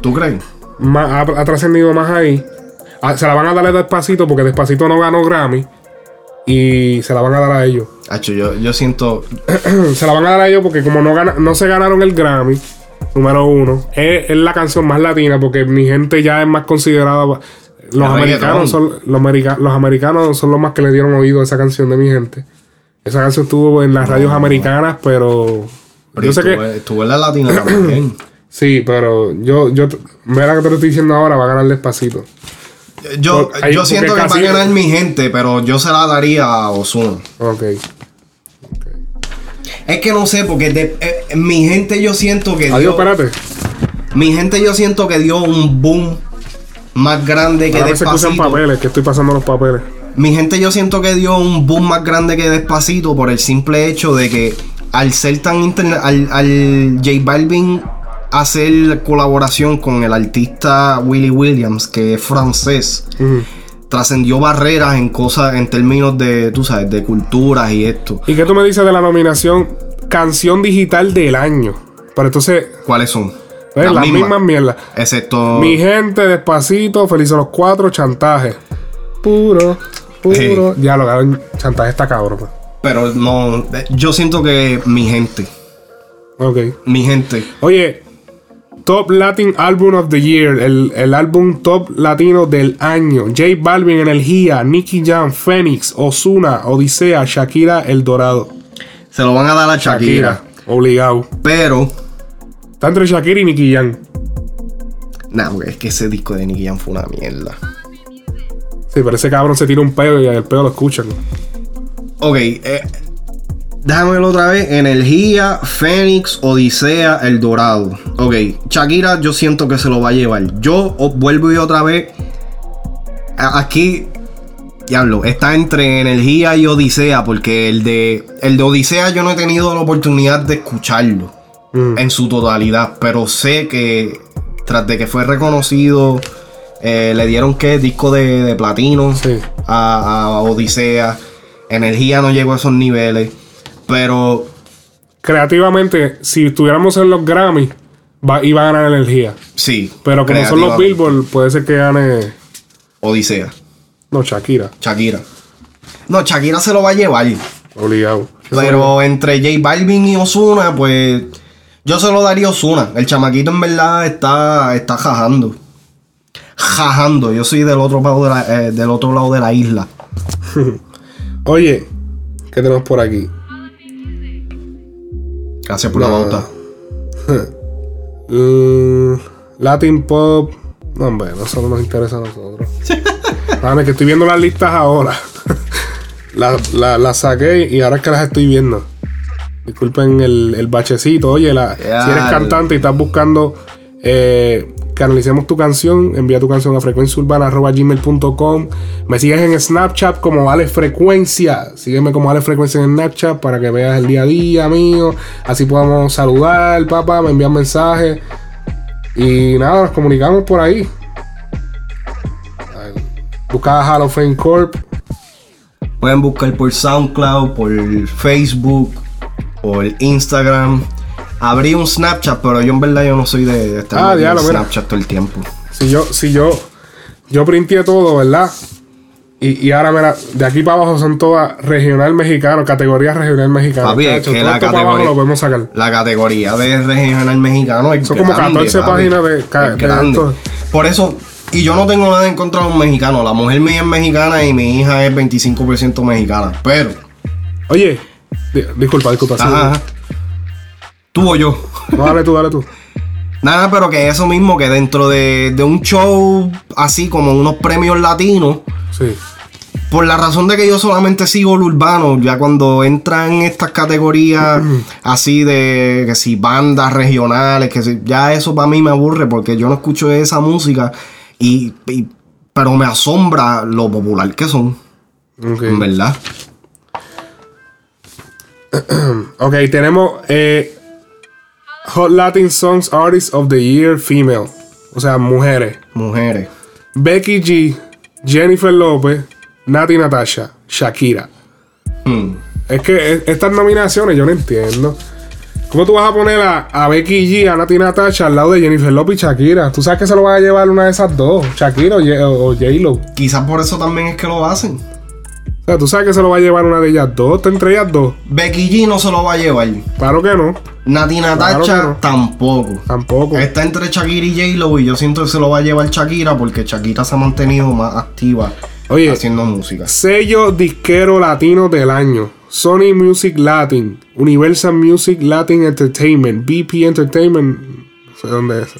Speaker 2: ¿Tú crees?
Speaker 1: Más- ha, ha trascendido más ahí. Ah, se la van a dar a despacito, porque despacito no ganó Grammy. Y se la van a dar a ellos.
Speaker 2: Hacho, yo, yo siento.
Speaker 1: se la van a dar a ellos porque como no, gana- no se ganaron el Grammy, número uno, es, es la canción más latina porque mi gente ya es más considerada. Los americanos, son, los, america- los americanos son los más que le dieron oído a esa canción de mi gente. Esa canción estuvo en las radios americanas, pero...
Speaker 2: Pero
Speaker 1: yo sé
Speaker 2: estuvo,
Speaker 1: que...
Speaker 2: estuvo en la latina también.
Speaker 1: Sí, pero yo... yo mira que te lo estoy diciendo ahora, va a ganar despacito.
Speaker 2: Yo,
Speaker 1: Por- ahí-
Speaker 2: yo siento que va a ganar mi gente, pero yo se la daría a Ozuna.
Speaker 1: Ok.
Speaker 2: Es que no sé, porque de- eh, mi gente yo siento que
Speaker 1: Adiós,
Speaker 2: dio.
Speaker 1: espérate.
Speaker 2: Mi gente yo siento que dio un boom más grande que
Speaker 1: Ahora se
Speaker 2: despacito.
Speaker 1: papeles, que estoy pasando los papeles.
Speaker 2: Mi gente yo siento que dio un boom más grande que despacito por el simple hecho de que al ser tan interna al, al J Balvin hacer colaboración con el artista Willie Williams, que es francés, trascendió barreras en cosas, en términos de, tú sabes, de culturas y esto.
Speaker 1: ¿Y qué tú me dices de la nominación Canción Digital del Año? Pero entonces,
Speaker 2: ¿Cuáles son?
Speaker 1: ¿Ves?
Speaker 2: Las
Speaker 1: las
Speaker 2: mismas.
Speaker 1: mismas mierdas.
Speaker 2: Excepto.
Speaker 1: Mi gente, despacito, felices los cuatro, chantaje. Puro, puro. Ya lo cabrón, chantaje está cabrón.
Speaker 2: Pero no, yo siento que mi gente.
Speaker 1: Ok.
Speaker 2: Mi gente.
Speaker 1: Oye, Top Latin Album of the Year, el, el álbum top latino del año. J Balvin, Energía, Nicky Jam, Phoenix, Osuna, Odisea, Shakira, El Dorado.
Speaker 2: Se lo van a dar a Shakira.
Speaker 1: Obligado.
Speaker 2: Pero.
Speaker 1: Está entre Shakira y Nicky Jam.
Speaker 2: Nah, porque es que ese disco de Nicky Jam fue una mierda.
Speaker 1: Sí, pero ese cabrón se tira un pedo y el pedo lo escuchan.
Speaker 2: Ok, eh, déjame verlo otra vez. Energía, Fénix, Odisea, El Dorado. Ok, Shakira yo siento que se lo va a llevar. Yo vuelvo y otra vez. a- Aquí, diablo, está entre Energía y Odisea. Porque el de, el de Odisea yo no he tenido la oportunidad de escucharlo en su totalidad. Pero sé que tras de que fue reconocido, eh, le dieron que disco de, de platino a, a Odisea. Energía no llegó a esos niveles. Pero
Speaker 1: Creativamente, si estuviéramos en los Grammy, va, iba a ganar energía.
Speaker 2: sí.
Speaker 1: Pero como son los. Billboard, puede ser que gane.
Speaker 2: Odisea.
Speaker 1: No, Shakira.
Speaker 2: Shakira. No, Shakira se lo va a llevar.
Speaker 1: Obligado.
Speaker 2: Pero entre J Balvin y Osuna, pues. Yo se lo daría Osuna. El chamaquito en verdad está, está jajando. Jajando. Yo soy del otro lado de la, eh, del otro lado de la isla.
Speaker 1: Oye, ¿qué tenemos por aquí?
Speaker 2: Gracias por la
Speaker 1: No.
Speaker 2: pauta.
Speaker 1: Mm, Latin Pop. No, hombre, no solo nos interesa a nosotros. Dame que estoy viendo las listas ahora. Las la, las saqué y ahora es que las estoy viendo. Disculpen el, el bachecito. Oye, la- si eres cantante y estás buscando eh, que analicemos tu canción, envía tu canción a frecuenciaurbana.gmail.com. Me sigues en Snapchat como Ale Frecuencia. Sígueme como Ale Frecuencia en Snapchat para que veas el día a día mío. Así podamos saludar, papá, me envían mensajes. Y nada, nos comunicamos por ahí. Busca a Halo Frame Corp.
Speaker 2: Pueden buscar por SoundCloud, por Facebook, por Instagram. Abrí un Snapchat, pero yo en verdad yo no soy de, de estar
Speaker 1: Ah, diablo, mira.
Speaker 2: Snapchat todo el tiempo.
Speaker 1: Si yo, si yo, yo printé todo, ¿verdad? Y, y ahora, mira, de aquí para abajo son todas regional mexicano, categoría regional mexicano.
Speaker 2: Papi, es que la categoría,
Speaker 1: lo podemos sacar.
Speaker 2: la categoría de regional mexicano es
Speaker 1: Son como
Speaker 2: grande,
Speaker 1: 14
Speaker 2: papi.
Speaker 1: páginas de
Speaker 2: Es
Speaker 1: de
Speaker 2: grande. Por eso, y yo no tengo nada en contra de un mexicano. La mujer mía es mexicana y mi hija es 25% mexicana. Pero,
Speaker 1: Oye, disculpa, disculpa. sí.
Speaker 2: ajá, ajá. Tú o yo.
Speaker 1: No, dale tú, dale tú.
Speaker 2: Nada, pero que eso mismo, que dentro de, de un show así como unos premios latinos,
Speaker 1: Sí.
Speaker 2: por la razón de que yo solamente sigo lo urbano, ya cuando entran en estas categorías así de que si bandas regionales, que si, ya eso para mí me aburre porque yo no escucho esa música y, y- pero me asombra lo popular que son,
Speaker 1: Ok.
Speaker 2: en verdad.
Speaker 1: Ok, tenemos eh, Hot Latin Songs Artist of the Year Female. O sea, mujeres.
Speaker 2: Mujeres.
Speaker 1: Becky G, Jennifer López, Nati Natasha, Shakira.
Speaker 2: Hmm.
Speaker 1: Es que e- estas nominaciones yo no entiendo. ¿Cómo tú vas a poner a, a Becky G, a Nati Natasha al lado de Jennifer López y Shakira? Tú sabes que se lo va a llevar una de esas dos, Shakira o J-Lo.
Speaker 2: Quizás por eso también es que lo hacen.
Speaker 1: O sea, tú sabes que se lo va a llevar una de ellas dos, está entre ellas dos.
Speaker 2: Becky G no se lo va a llevar.
Speaker 1: Claro que no.
Speaker 2: Nati Natasha
Speaker 1: Claro no.
Speaker 2: tampoco.
Speaker 1: Tampoco.
Speaker 2: Está entre Shakira y J-Lo y yo siento que se lo va a llevar Shakira porque Shakira se ha mantenido más activa
Speaker 1: Oye.
Speaker 2: haciendo música.
Speaker 1: Sello disquero latino del año. Sony Music Latin, Universal Music Latin Entertainment, BP Entertainment, no sé dónde es.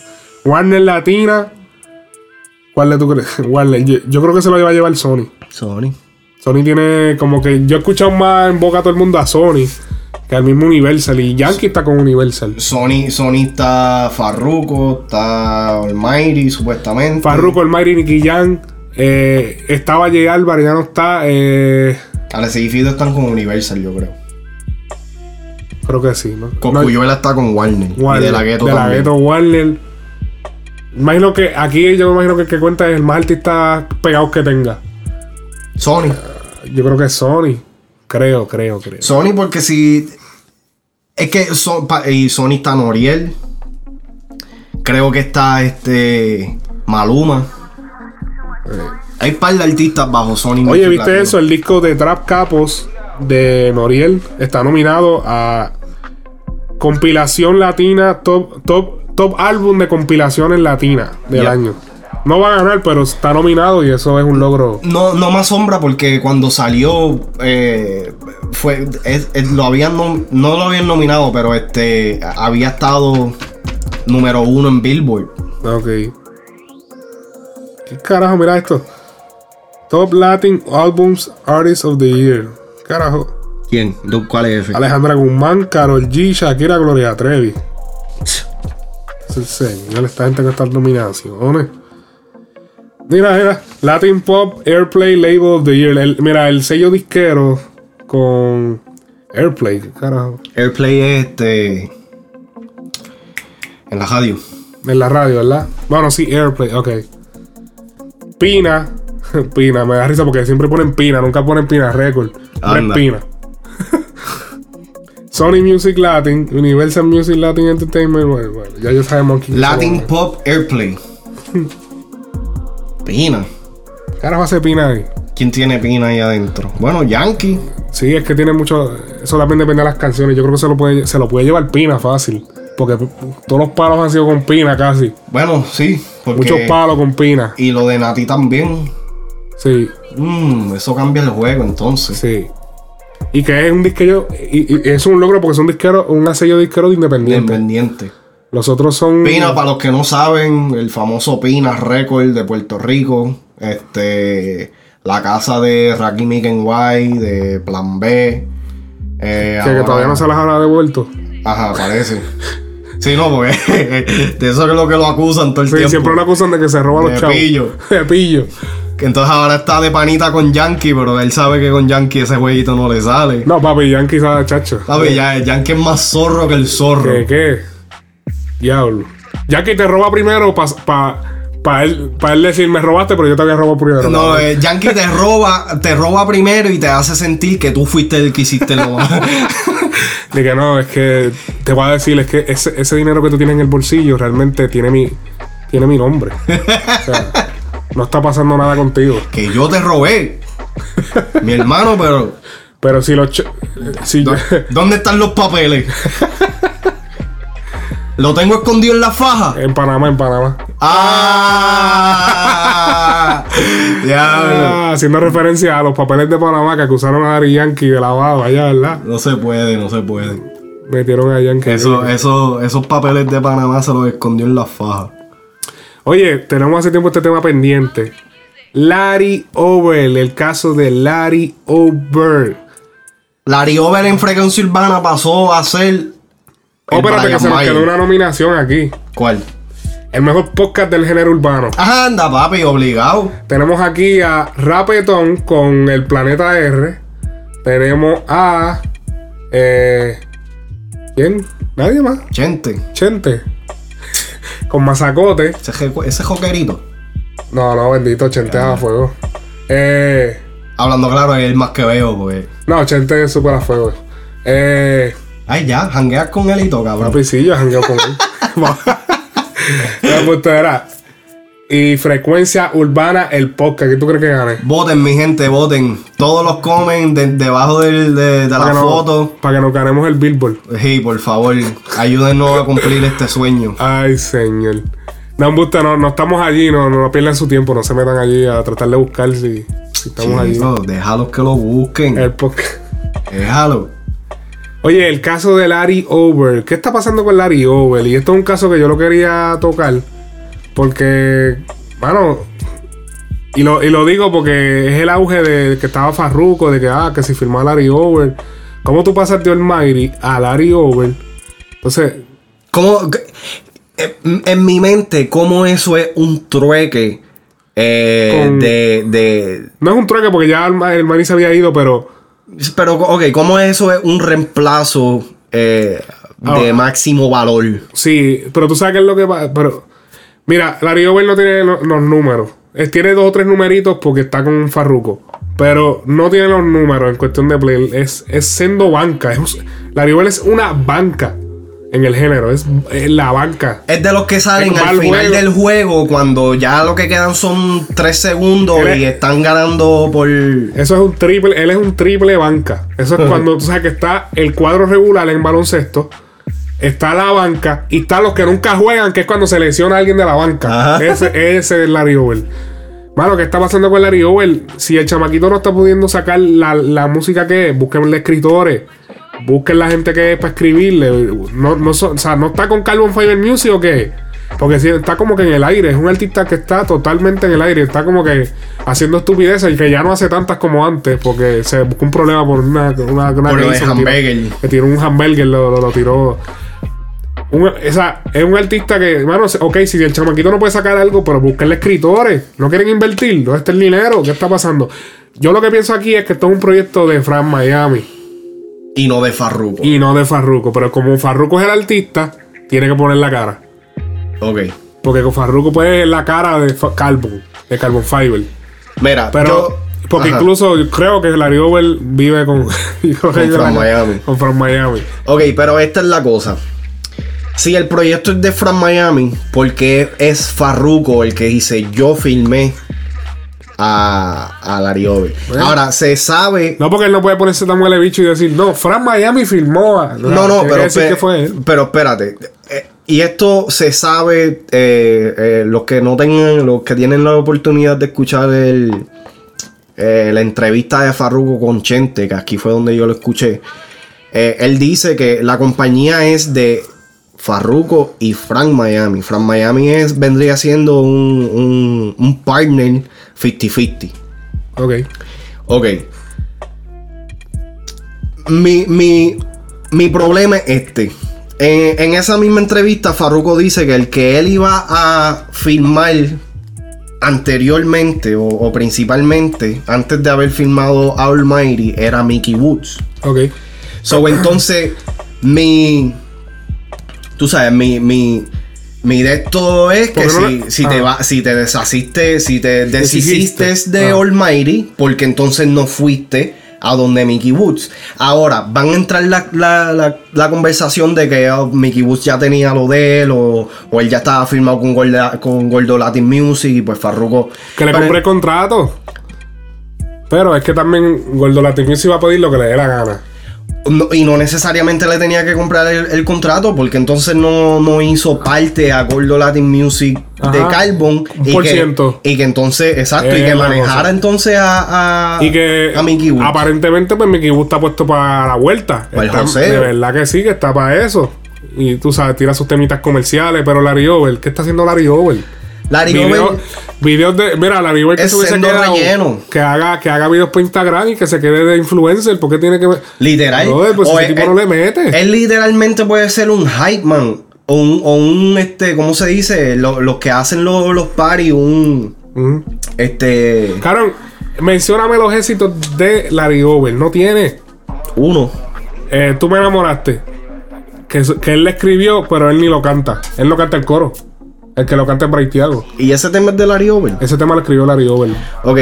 Speaker 1: Warner Latina. ¿Cuál de tú crees? Warner. Yo, yo creo que se lo va a llevar Sony.
Speaker 2: Sony.
Speaker 1: Sony tiene como que yo he escuchado más en boca a todo el mundo a Sony que al mismo Universal y Yankee está con Universal.
Speaker 2: Sony, Sony está Farruko, está Almighty supuestamente.
Speaker 1: Farruko, el Mighty Nicky Jam, eh, estaba J Álvarez, ya no está. Eh,
Speaker 2: Alex y Fido están con Universal, yo creo.
Speaker 1: creo que sí, ¿no? No,
Speaker 2: Coscuyuela está con Warner.
Speaker 1: Warner,
Speaker 2: y de la Ghetto
Speaker 1: de la Warner. Imagino que aquí yo me imagino que el que cuenta es el más artista pegado que tenga.
Speaker 2: Sony.
Speaker 1: Yo creo que es Sony. Creo, creo, creo.
Speaker 2: Sony porque si... Es que y Sony está Noriel. Creo que está este... Maluma. Hay un par de artistas bajo Sony.
Speaker 1: Oye, ¿viste eso? El disco de Trap Capos de Noriel está nominado a compilación latina, top, top, top álbum de compilaciones latinas del año. No va a ganar, pero está nominado y eso es un logro.
Speaker 2: No, no me asombra porque cuando salió eh, fue es- es- lo habían nom- no lo habían nominado, pero este había estado número uno en Billboard.
Speaker 1: Ok. ¿Qué carajo? Mira esto. Top Latin Albums Artist of the Year. Carajo.
Speaker 2: ¿Quién? ¿Cuál es ese?
Speaker 1: Alejandra Guzmán, Carol G, Shakira, Gloria Trevi. Es el señor, esta gente que está nominaciones. Mira, mira. Latin Pop Airplay Label of the Year. El- mira, el sello disquero con Airplay. ¿Qué carajo?
Speaker 2: Airplay es este en la radio.
Speaker 1: En la radio, ¿verdad? Bueno, sí, Airplay, ok. Pina. Pina, me da risa porque siempre ponen Pina, nunca ponen Pina Record.
Speaker 2: Anda.
Speaker 1: Pina. Sony Music Latin, Universal Music Latin Entertainment. Bueno, bueno, ya ya sabemos quién
Speaker 2: Latin. Pop Airplay. Pina.
Speaker 1: ¿Qué carajo hace Pina ahí?
Speaker 2: ¿Quién tiene Pina ahí adentro? Bueno, Yankee.
Speaker 1: Sí, es que tiene mucho. Eso también depende de las canciones. Yo creo que se lo puede, se lo puede llevar Pina fácil. Porque todos los palos han sido con Pina casi.
Speaker 2: Bueno, sí. Porque
Speaker 1: Muchos palos con Pina.
Speaker 2: Y lo de Nati también.
Speaker 1: Sí.
Speaker 2: Mm, eso cambia el juego entonces.
Speaker 1: Sí. Y que es un disquero. Y, y es un logro porque son disqueros, un sello disquero de independiente.
Speaker 2: Independiente.
Speaker 1: Los otros son.
Speaker 2: Pina, para los que no saben, el famoso Pina Record de Puerto Rico. Este. La casa de Rakim White, de Plan B. eh,
Speaker 1: que, todavía no se las ha devuelto.
Speaker 2: Ajá, parece. Sí, no, porque de eso es lo que lo acusan todo el
Speaker 1: Sí,
Speaker 2: tiempo.
Speaker 1: siempre lo acusan de que se roba los chavos.
Speaker 2: pillo.
Speaker 1: De pillo.
Speaker 2: Que entonces ahora está de panita con Yankee, pero él sabe que con Yankee ese jueguito no le sale.
Speaker 1: No, papi, Yankee sabe, chacho.
Speaker 2: Papi, ya, Yankee es más zorro que el zorro.
Speaker 1: ¿Qué? ¿Qué? Diablo. Yankee te roba primero para pa, pa él, pa él decir, me robaste, pero yo te había robado primero.
Speaker 2: No, eh, Yankee te roba, te roba primero y te hace sentir que tú fuiste el que hiciste lo más.
Speaker 1: De que no, es que te voy a decir, es que ese, ese dinero que tú tienes en el bolsillo realmente tiene mi, tiene mi nombre. O sea, no está pasando nada contigo.
Speaker 2: que yo te robé. Mi hermano, pero.
Speaker 1: Pero si los. Si yo-
Speaker 2: ¿Dónde están los papeles? ¿Lo tengo escondido en la faja?
Speaker 1: en Panamá, en Panamá.
Speaker 2: ¡Ah! Diablo.
Speaker 1: Ah, haciendo referencia a los papeles de Panamá que acusaron a Dari Yankee de lavado allá, ¿verdad?
Speaker 2: No se puede, no se puede.
Speaker 1: metieron allá en
Speaker 2: Eso, eso, esos papeles de Panamá se los escondió en la faja.
Speaker 1: Oye, tenemos hace tiempo este tema pendiente. Larry Over, el caso de Larry Over.
Speaker 2: Larry Over en Frecuencia Urbana pasó a ser.
Speaker 1: Oh, espérate que se nos quedó una nominación aquí.
Speaker 2: ¿Cuál?
Speaker 1: El mejor podcast del género urbano.
Speaker 2: Ajá, anda, papi, obligado.
Speaker 1: Tenemos aquí a Rapetón con el Planeta R. Tenemos a. Eh, ¿Quién? Nadie más.
Speaker 2: Chente.
Speaker 1: Chente. con Mazacote.
Speaker 2: Ese joquerito.
Speaker 1: No, no, bendito, Chente a fuego. Eh,
Speaker 2: Hablando claro, es el más que veo, pues.
Speaker 1: no, Chente es súper a fuego. Eh,
Speaker 2: Ay, ya, jangueas con él y todo, cabrón.
Speaker 1: papi, sí, yo jangueo con él. La era. Y frecuencia urbana, el podcast. ¿Qué tú crees que gane?
Speaker 2: Voten, mi gente, voten. Todos los comen de- debajo del- de, de la foto.
Speaker 1: Para que nos ganemos el Billboard.
Speaker 2: Sí, por favor, ayúdenos a cumplir este sueño.
Speaker 1: Ay, señor. No, embuste, no, no estamos allí, no, no pierdan su tiempo, no se metan allí a tratar de buscar si, si estamos allí.
Speaker 2: Chico, déjalos que lo busquen.
Speaker 1: El podcast.
Speaker 2: Déjalo.
Speaker 1: Oye, el caso de Larry Over. ¿Qué está pasando con Larry Over? Y esto es un caso que yo lo quería tocar. Porque, bueno, y lo, y lo digo porque es el auge de que estaba Farruko, de que, ah, que si firmó a Larry Over. ¿Cómo tú pasas de Almighty a Larry Over? Entonces,
Speaker 2: ¿Cómo, eh, en mi mente, ¿cómo eso es un trueque eh,
Speaker 1: Con-
Speaker 2: de, de.
Speaker 1: no es un trueque porque ya Alma- Almighty se había ido, pero
Speaker 2: Pero, ok, ¿cómo eso es un reemplazo eh, de máximo valor?
Speaker 1: Sí, pero tú sabes qué es lo que pasa. Pero, mira, Larry Over no tiene lo- los números. Él tiene dos o tres numeritos porque está con Farruko. Pero no tiene los números en cuestión de play. Es, es siendo banca. Es, un- Larry Over es una banca en el género. Es, es la banca.
Speaker 2: Es de los que salen al
Speaker 1: al
Speaker 2: final
Speaker 1: juego.
Speaker 2: del juego cuando ya lo que quedan son tres segundos
Speaker 1: Él
Speaker 2: y
Speaker 1: es-
Speaker 2: están ganando por.
Speaker 1: Eso es un triple. Él es un triple banca. Eso es cuando tú sabes que está el cuadro regular en baloncesto. Está la banca y está los que nunca juegan, que es cuando se lesiona a alguien de la banca.
Speaker 2: Ajá.
Speaker 1: Ese, ese es Larry Over. Mano, ¿qué está pasando con Larry Over? Si el chamaquito no está pudiendo sacar la, la música que es, búsquenle escritores. Busquen la gente que es para escribirle. No, no o sea, ¿no está con Carbon Fiber Music o qué? Porque está como que en el aire. Es un artista que está totalmente en el aire. Está como que haciendo estupideces y que ya no hace tantas como antes. Porque se buscó un problema por una, una, una
Speaker 2: Por lo
Speaker 1: que
Speaker 2: de
Speaker 1: hizo, que tiró-
Speaker 2: hamburger.
Speaker 1: Que tiró un hamburger, lo, lo- lo tiró. Un- o sea, es un artista que, bueno, ok, si el chamaquito no puede sacar algo, pero busquenle escritores. No quieren invertir. ¿Dónde está el dinero? ¿Qué está pasando? Yo lo que pienso aquí es que esto es un proyecto de Fran Miami.
Speaker 2: Y no de Farruko.
Speaker 1: Y no de Farruko. Pero como Farruko es el artista, tiene que poner la cara.
Speaker 2: Ok.
Speaker 1: Porque con Farruko puede la cara de Carbon, de Carbon Fiber.
Speaker 2: Mira,
Speaker 1: Pero,
Speaker 2: yo-
Speaker 1: porque
Speaker 2: Ajá.
Speaker 1: incluso yo creo que Larry Over vive con,
Speaker 2: Con
Speaker 1: con-
Speaker 2: Miami.
Speaker 1: Con Fran Miami.
Speaker 2: Ok, pero esta es la cosa. Si el proyecto es de Fran Miami, porque es Farruko el que dice yo filmé a, a Larry Over?
Speaker 1: Bueno.
Speaker 2: Ahora, se sabe.
Speaker 1: No, porque él no puede ponerse tan huele bicho y decir, no, Fran Miami filmó a.
Speaker 2: No, no,
Speaker 1: que
Speaker 2: pero, pe-
Speaker 1: que fue él.
Speaker 2: pero espérate. Eh, Y esto se sabe, eh, eh, los que no tengan, los que tienen la oportunidad de escuchar el, la entrevista de Farruko con Chente, que aquí fue donde yo lo escuché. él dice que la compañía es de Farruko y Frank Miami. Frank Miami es, vendría siendo un, un, un partner 50-50.
Speaker 1: Ok.
Speaker 2: Ok. Mi, mi, mi problema es este. En, en esa misma entrevista, Farruko dice que el que él iba a filmar anteriormente o, o principalmente antes de haber filmado Almighty era Mickey Woods.
Speaker 1: Ok.
Speaker 2: So, entonces, mi. Tú sabes, mi. mi mi de esto es que
Speaker 1: no
Speaker 2: si, si te
Speaker 1: ah.
Speaker 2: va, si te deshaciste, si te deshiciste de
Speaker 1: Ah.
Speaker 2: Almighty, porque entonces no fuiste a donde Mickey Woods. Ahora, van a entrar la, la, la, la conversación de que oh, Mickey Woods ya tenía lo de él, o, o él ya estaba firmado con, Gorda- con Gordo Latin Music, y pues Farruko.
Speaker 1: Que le compré el contrato. Pero es que también Gordo Latin Music va a pedir lo que le dé la gana.
Speaker 2: No- y no necesariamente le tenía que comprar el, el contrato porque entonces no, no hizo parte a Gordo Latin Music de carbon y
Speaker 1: por
Speaker 2: que,
Speaker 1: ciento.
Speaker 2: y que entonces, exacto, y que manejara
Speaker 1: cosa.
Speaker 2: entonces a, a,
Speaker 1: Y que
Speaker 2: a Mickey Woods.
Speaker 1: aparentemente pues Mickey Woods está puesto para la vuelta.
Speaker 2: Para el
Speaker 1: de verdad que sí, que está para eso. Y tú sabes, tira sus temitas comerciales, pero Larry Over, ¿qué está haciendo Larry Over?
Speaker 2: Larry
Speaker 1: Video-
Speaker 2: Over
Speaker 1: Videos de. Mira, Larry Over que se hubiese quedado.
Speaker 2: relleno.
Speaker 1: Que haga, que haga videos por Instagram y que se quede de influencer. porque tiene que ver?
Speaker 2: Literal.
Speaker 1: Brother, pues
Speaker 2: O
Speaker 1: ese
Speaker 2: es-
Speaker 1: tipo no le mete.
Speaker 2: Él literalmente puede ser un hype man. O un, o un este, ¿cómo se dice? Lo- Los que hacen los, los parties, un. Este.
Speaker 1: Caron, mencióname los éxitos de Larry Over. No tiene.
Speaker 2: Uno.
Speaker 1: Eh, tú me enamoraste. Que, que él le escribió, pero él ni lo canta. Él no canta el coro. El que lo canta es Bray Thiago.
Speaker 2: ¿Y ese tema es de Larry Over?
Speaker 1: Ese tema lo escribió Larry Over.
Speaker 2: Ok,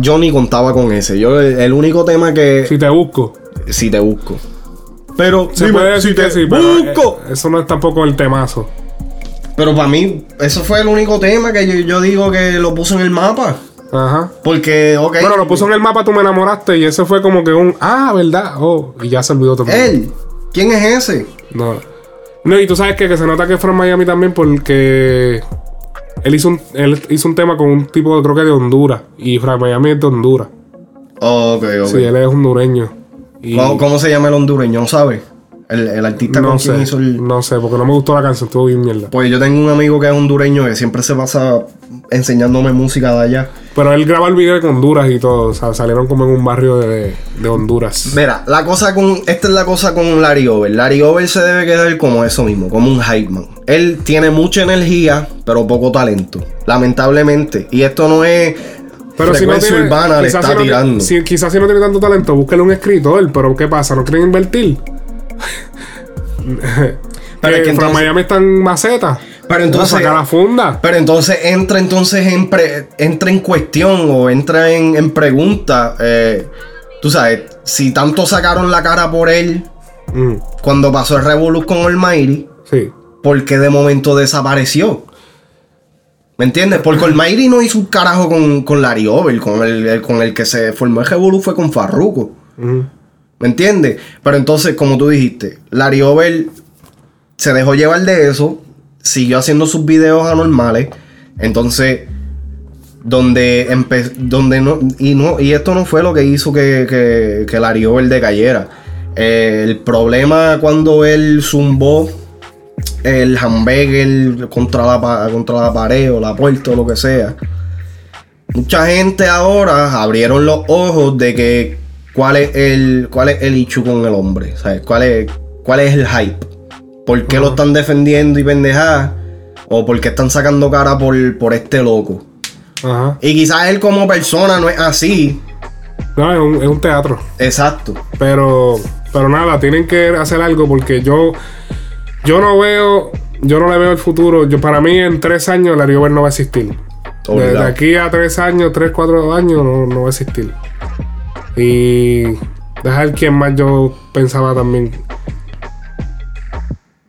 Speaker 2: yo ni contaba con ese. Yo, el, único tema que.
Speaker 1: Si te busco.
Speaker 2: Si te busco. Pero.
Speaker 1: Se
Speaker 2: dime,
Speaker 1: puede decir
Speaker 2: si te
Speaker 1: que sí, pero
Speaker 2: busco.
Speaker 1: eh, eso no es tampoco el temazo.
Speaker 2: Pero para mí, eso fue el único tema que yo, yo digo que lo puso en el mapa.
Speaker 1: Ajá.
Speaker 2: Porque, ok.
Speaker 1: Bueno, lo puso en el mapa, tú me enamoraste y ese fue como que un. Ah, ¿verdad? Oh, y ya se olvidó todo.
Speaker 2: Él. ¿Quién es ese?
Speaker 1: No. No, y tú sabes que, que se nota que es from Miami también porque él hizo un, él hizo un tema con un tipo, creo que de Honduras. Y from Miami es de Honduras.
Speaker 2: ok, ok.
Speaker 1: Sí, él es hondureño. Y
Speaker 2: ¿Cómo, cómo se llama el hondureño? ¿No sabes? El, el artista
Speaker 1: no
Speaker 2: con quien
Speaker 1: sé,
Speaker 2: hizo el.
Speaker 1: no sé, porque no me gustó la canción, estuvo bien mierda.
Speaker 2: Pues yo tengo un amigo que es hondureño que siempre se pasa enseñándome música de allá.
Speaker 1: Pero él graba el video con Honduras y todo. O sea, salieron como en un barrio de, de Honduras.
Speaker 2: Mira, la cosa con. Esta es la cosa con Larry Over. Larry Over se debe quedar como eso mismo, como un hype man. Él tiene mucha energía, pero poco talento. Lamentablemente. Y esto no es.
Speaker 1: Pero si no tiene,
Speaker 2: urbana le está
Speaker 1: si no
Speaker 2: tirando.
Speaker 1: si- quizás si no tiene tanto talento, búsquele un escritor. Pero ¿qué pasa? ¿No quieren invertir?
Speaker 2: Pero que
Speaker 1: From
Speaker 2: entonces-
Speaker 1: Miami está en maceta.
Speaker 2: Pero entonces.
Speaker 1: Saca la funda.
Speaker 2: Pero entonces entra entonces en pre- entra en cuestión o entra en, en pregunta. eh, tú sabes, si tanto sacaron la cara por él
Speaker 1: Mm,
Speaker 2: cuando pasó el Revolus con Almighty,
Speaker 1: sí.
Speaker 2: ¿por qué de momento desapareció? ¿Me entiendes? Porque Almighty no hizo un carajo con, con Larry Over, con el, el- con el que se formó el Revolus fue con Farruko.
Speaker 1: Mm.
Speaker 2: ¿Me entiendes? Pero entonces, como tú dijiste, Larry Over se dejó llevar de eso, siguió haciendo sus videos anormales. Entonces, donde empe- donde no y no y esto no fue lo que hizo que, que, que Larry Over decayera. Eh, el problema cuando él zumbó el hamburger contra la, contra la pared o la puerta o lo que sea. Mucha gente ahora abrieron los ojos de que cuál es el cuál es el issue con el hombre, ¿sabes? ¿Cuál es cuál es el hype? ¿Por qué lo están defendiendo y pendejadas? ¿O por qué están sacando cara por, por este loco?
Speaker 1: Ajá.
Speaker 2: Y quizás él como persona no es así.
Speaker 1: No, es un, es un teatro.
Speaker 2: Exacto.
Speaker 1: Pero, pero nada, tienen que hacer algo porque yo, yo no veo, yo no le veo el futuro. Yo para mí en tres años Larry Over no va a existir. Desde
Speaker 2: Obligado.
Speaker 1: aquí a tres años, tres, cuatro años no, no va a existir. Y dejar quién más yo pensaba también.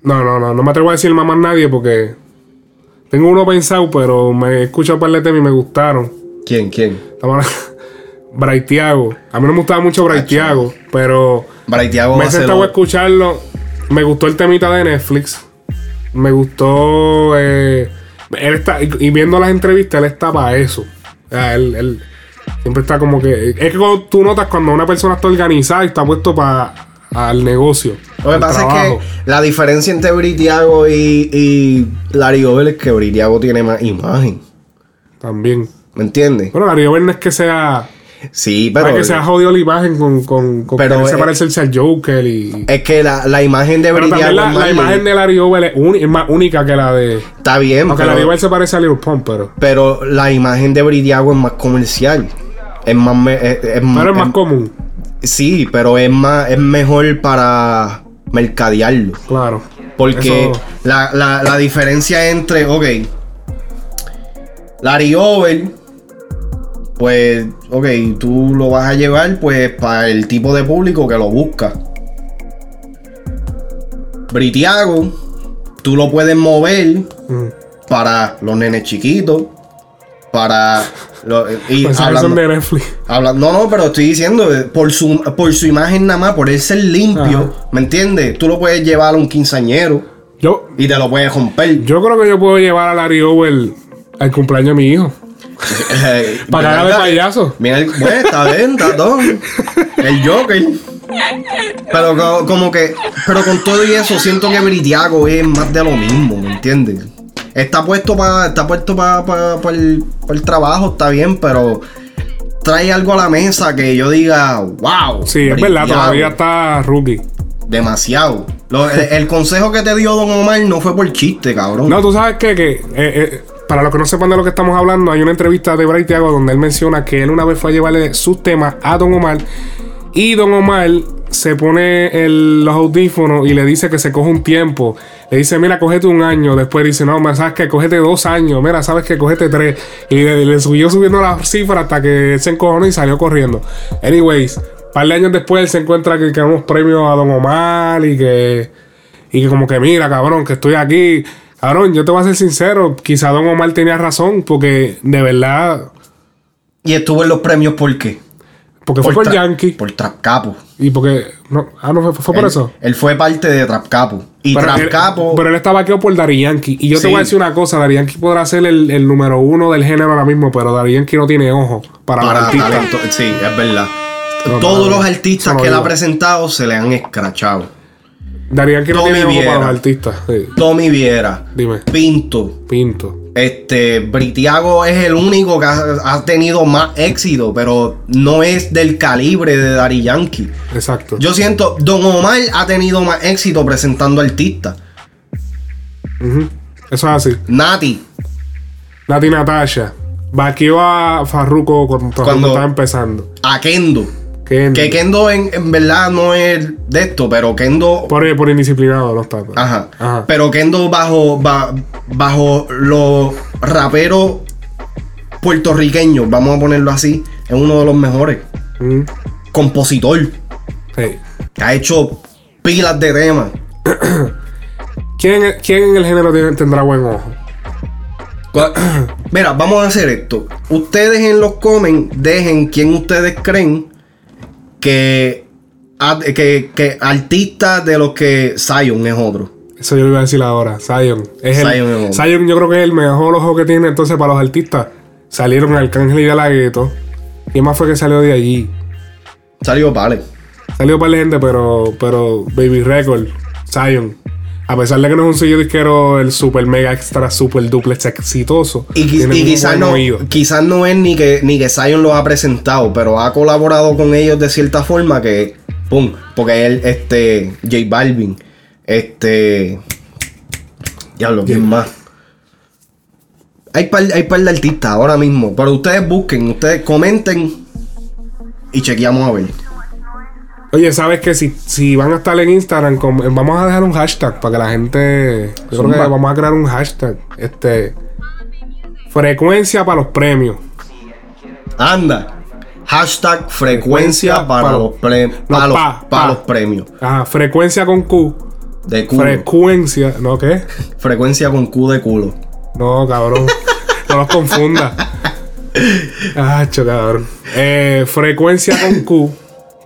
Speaker 1: No, no, no, no me atrevo a decir más más nadie porque tengo uno pensado, pero me escucho un par de temas y me gustaron.
Speaker 2: ¿Quién? ¿Quién?
Speaker 1: Braithiago. A mí no me gustaba mucho Braithiago, pero
Speaker 2: Braithiago
Speaker 1: me he
Speaker 2: a
Speaker 1: sentado a
Speaker 2: lo-
Speaker 1: escucharlo. Me gustó el temita de Netflix. Me gustó. eh, él está, y, viendo las entrevistas, él está para eso. O sea, él, él siempre está como que. Es que cuando tú notas cuando una persona está organizada y está puesto para al negocio.
Speaker 2: Lo que pasa
Speaker 1: trabajo.
Speaker 2: es que la diferencia entre Britiago y, y Larry Over es que Britiago tiene más imagen.
Speaker 1: También.
Speaker 2: ¿Me entiendes?
Speaker 1: Bueno, Larry Over no es que sea.
Speaker 2: Sí,
Speaker 1: Pero
Speaker 2: pero.
Speaker 1: que se ha jodido la imagen con, con, con
Speaker 2: Pero,
Speaker 1: querer
Speaker 2: eh,
Speaker 1: parecerse al Joker y.
Speaker 2: Es que la, la imagen de
Speaker 1: Pero
Speaker 2: Britiago
Speaker 1: también la, imagen de Larry Over es más única que la de.
Speaker 2: Está bien,
Speaker 1: Aunque
Speaker 2: pero,
Speaker 1: Larry Over se parece a Little Pump, pero.
Speaker 2: pero la imagen de Britiago es más comercial. Es más. me- es, es
Speaker 1: Pero es más común.
Speaker 2: Sí, pero es más. Es mejor para mercadearlo.
Speaker 1: Claro.
Speaker 2: Porque
Speaker 1: Eso-
Speaker 2: la, la, la diferencia entre, ok, Larry Over, pues, ok, tú lo vas a llevar pues para el tipo de público que lo busca. Britiago, tú lo puedes mover
Speaker 1: Mm.
Speaker 2: para los nenes chiquitos, para... lo- y
Speaker 1: Pues
Speaker 2: hablando-
Speaker 1: de Netflix.
Speaker 2: No, no, pero estoy diciendo, eh, por su, por su imagen nada más, por él ser limpio, ¿me entiendes? Tú lo puedes llevar a un quinceañero
Speaker 1: Yo,
Speaker 2: y te lo puedes romper.
Speaker 1: yo creo que yo puedo llevar a Larry Over Al cumpleaños de mi hijo.
Speaker 2: Eh,
Speaker 1: Para cara de payaso.
Speaker 2: Mira, el- bueno, está bien, está todo. El Joker. Pero co- como que, pero con todo y eso, siento que Britiago es más de lo mismo, ¿me entiendes? Está puesto para, está puesto para el, pa el trabajo, está bien, pero trae algo a la mesa que yo diga, wow.
Speaker 1: Sí, es verdad,
Speaker 2: Britiago".
Speaker 1: todavía está rookie.
Speaker 2: Demasiado. Lo- el, el consejo que te dio Don Omar no fue por chiste, cabrón.
Speaker 1: No, tú sabes qué? que eh, eh, para los que no sepan de lo que estamos hablando, hay una entrevista de Bray Thiago donde él menciona que él una vez fue a llevarle sus temas a Don Omar y Don Omar se pone los audífonos y le dice que se coge un tiempo. Le dice, mira, cógete un año. Después dice, no, sabes que cógete dos años. Mira, sabes que cógete tres. Y le, subió subiendo la cifra hasta que se encojonó y salió corriendo. Anyways, un par de años después él se encuentra que queremos premios a Don Omar y que, y que como que mira, cabrón, que estoy aquí. Cabrón, yo te voy a ser sincero, quizá Don Omar tenía razón porque de verdad...
Speaker 2: Y estuvo en los premios, ¿por qué?
Speaker 1: Porque fue por Yankee.
Speaker 2: Por Trap Capo.
Speaker 1: Y porque... No, ah, no, fue, fue por
Speaker 2: Él-
Speaker 1: eso.
Speaker 2: Él fue parte de Trap Capo. Y
Speaker 1: pero,
Speaker 2: Trap
Speaker 1: él,
Speaker 2: Capo.
Speaker 1: pero él estaba aquí por Dari Yankee. Y yo te voy a decir una cosa: Dari Yankee podrá ser el, el número uno del género ahora mismo, pero Dari Yankee no tiene ojo para, los
Speaker 2: para
Speaker 1: artistas.
Speaker 2: talento. Sí, es verdad.
Speaker 1: No,
Speaker 2: Todos los artistas que él ha presentado se le han escrachado.
Speaker 1: Dari Yankee no tiene ojo para los artistas. Sí.
Speaker 2: Tommy Viera,
Speaker 1: Dime,
Speaker 2: Pinto,
Speaker 1: Pinto.
Speaker 2: Este, Britiago es el único que ha, ha tenido más éxito, pero no es del calibre de Daddy Yankee.
Speaker 1: Exacto.
Speaker 2: Yo siento, Don Omar ha tenido más éxito presentando artistas.
Speaker 1: Ujú. Eso es así.
Speaker 2: Nati,
Speaker 1: Nati Natasha. Vaqueó a Farruko cuando, cuando estaba empezando.
Speaker 2: a Kendo. Que Kendo en, en verdad no es de esto, pero Kendo
Speaker 1: Por, por indisciplinado no está.
Speaker 2: Ajá.
Speaker 1: Ajá.
Speaker 2: Pero Kendo bajo, ba- bajo los raperos puertorriqueños, vamos a ponerlo así, es uno de los mejores.
Speaker 1: Mm.
Speaker 2: Compositor.
Speaker 1: Sí.
Speaker 2: Que ha hecho pilas de temas.
Speaker 1: ¿Quién, ¿Quién en el género tiene- tendrá buen ojo?
Speaker 2: Mira, vamos a hacer esto. Ustedes en los comments dejen quién ustedes creen que, que, que artista de los que Zion es otro.
Speaker 1: Eso yo iba a decir ahora. Zion. Es el-
Speaker 2: es.
Speaker 1: Zion yo creo que es el mejor ojo que tiene entonces para los artistas. Salieron Arcángel y De La. ¿Quién más fue que salió de allí?
Speaker 2: Salió Vale.
Speaker 1: Salió para la gente, pero, pero Baby Record, Zion. A pesar de que no es un sello disquero el super mega extra super duplex exitoso.
Speaker 2: Y, quizás no, quizás no es ni que, ni que Zion los ha presentado, pero ha colaborado con ellos de cierta forma que, pum, porque él, este, J Balvin, este, diablo, ¿quién más? Hay par, hay par de artistas ahora mismo, pero ustedes busquen, ustedes comenten y chequeamos a ver.
Speaker 1: Oye, ¿sabes que si, si van a estar en Instagram, vamos a dejar un hashtag para que la gente. Yo creo que vamos a crear un hashtag. Este. Frecuencia para los premios.
Speaker 2: Anda. Hashtag frecuencia para, los, pre-
Speaker 1: No,
Speaker 2: para los-
Speaker 1: pa,
Speaker 2: para
Speaker 1: pa.
Speaker 2: los premios.
Speaker 1: Ajá, frecuencia con Q.
Speaker 2: De culo.
Speaker 1: Frecuencia. ¿No qué?
Speaker 2: frecuencia con Q de culo.
Speaker 1: No, cabrón. no los confunda. Hacho, cabrón. Eh, frecuencia con Q.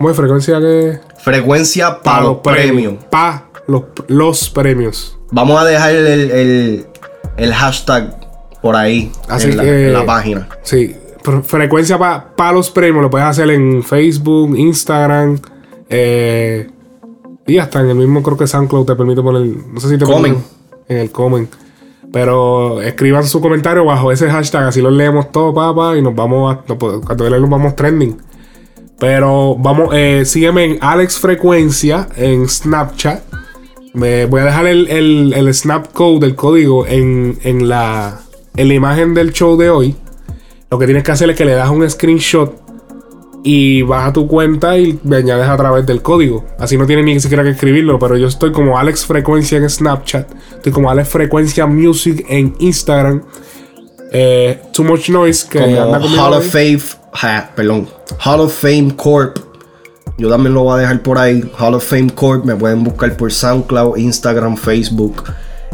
Speaker 1: ¿Cómo es frecuencia que?
Speaker 2: Frecuencia para los premios.
Speaker 1: Pa los, los premios.
Speaker 2: Vamos a dejar el, el- el hashtag por ahí
Speaker 1: Así
Speaker 2: en, la,
Speaker 1: que-
Speaker 2: en la página.
Speaker 1: Sí. Fre- Frecuencia para los premios. Lo puedes hacer en Facebook, Instagram. eh, y hasta en el mismo, creo que SoundCloud te permite poner. No sé si te permite- En el comment. Pero escriban su comentario bajo ese hashtag. Así lo leemos todo, papá. Y nos vamos a. nos Cuando leemos, vamos trending. Pero vamos, eh, sígueme en Alex Frecuencia en Snapchat. Me voy a dejar el, el, el snap code, el código, en, en la, en la imagen del show de hoy. Lo que tienes que hacer es que le das un screenshot y vas a tu cuenta y me añades a través del código. Así no tienes ni siquiera que escribirlo, pero yo estoy como Alex Frecuencia en Snapchat. Estoy como Alex Frecuencia Music en Instagram. Eh, Too Much Noise, que
Speaker 2: Como
Speaker 1: anda
Speaker 2: Hall of Fame, ja, perdón, Hall of Fame Corp. Yo también lo voy a dejar por ahí. Hall of Fame Corp. Me pueden buscar por SoundCloud, Instagram, Facebook.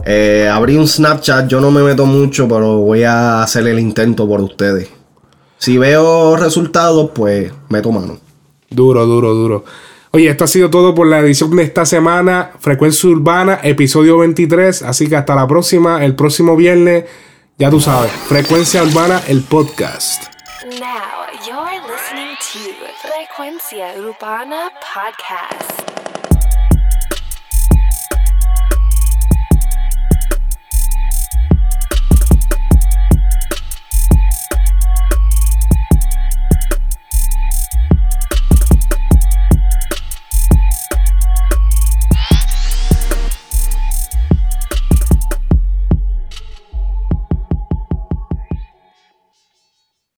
Speaker 2: Eh, abrí un Snapchat. Yo no me meto mucho, pero voy a hacer el intento por ustedes. Si veo resultados, pues meto mano.
Speaker 1: Duro, duro, duro. Oye, esto ha sido todo por la edición de esta semana. Frecuencia Urbana, episodio 23. Así que hasta la próxima. El próximo viernes Ya tú sabes, Frecuencia Urbana, el podcast.
Speaker 17: Now Frecuencia Urbana Podcast.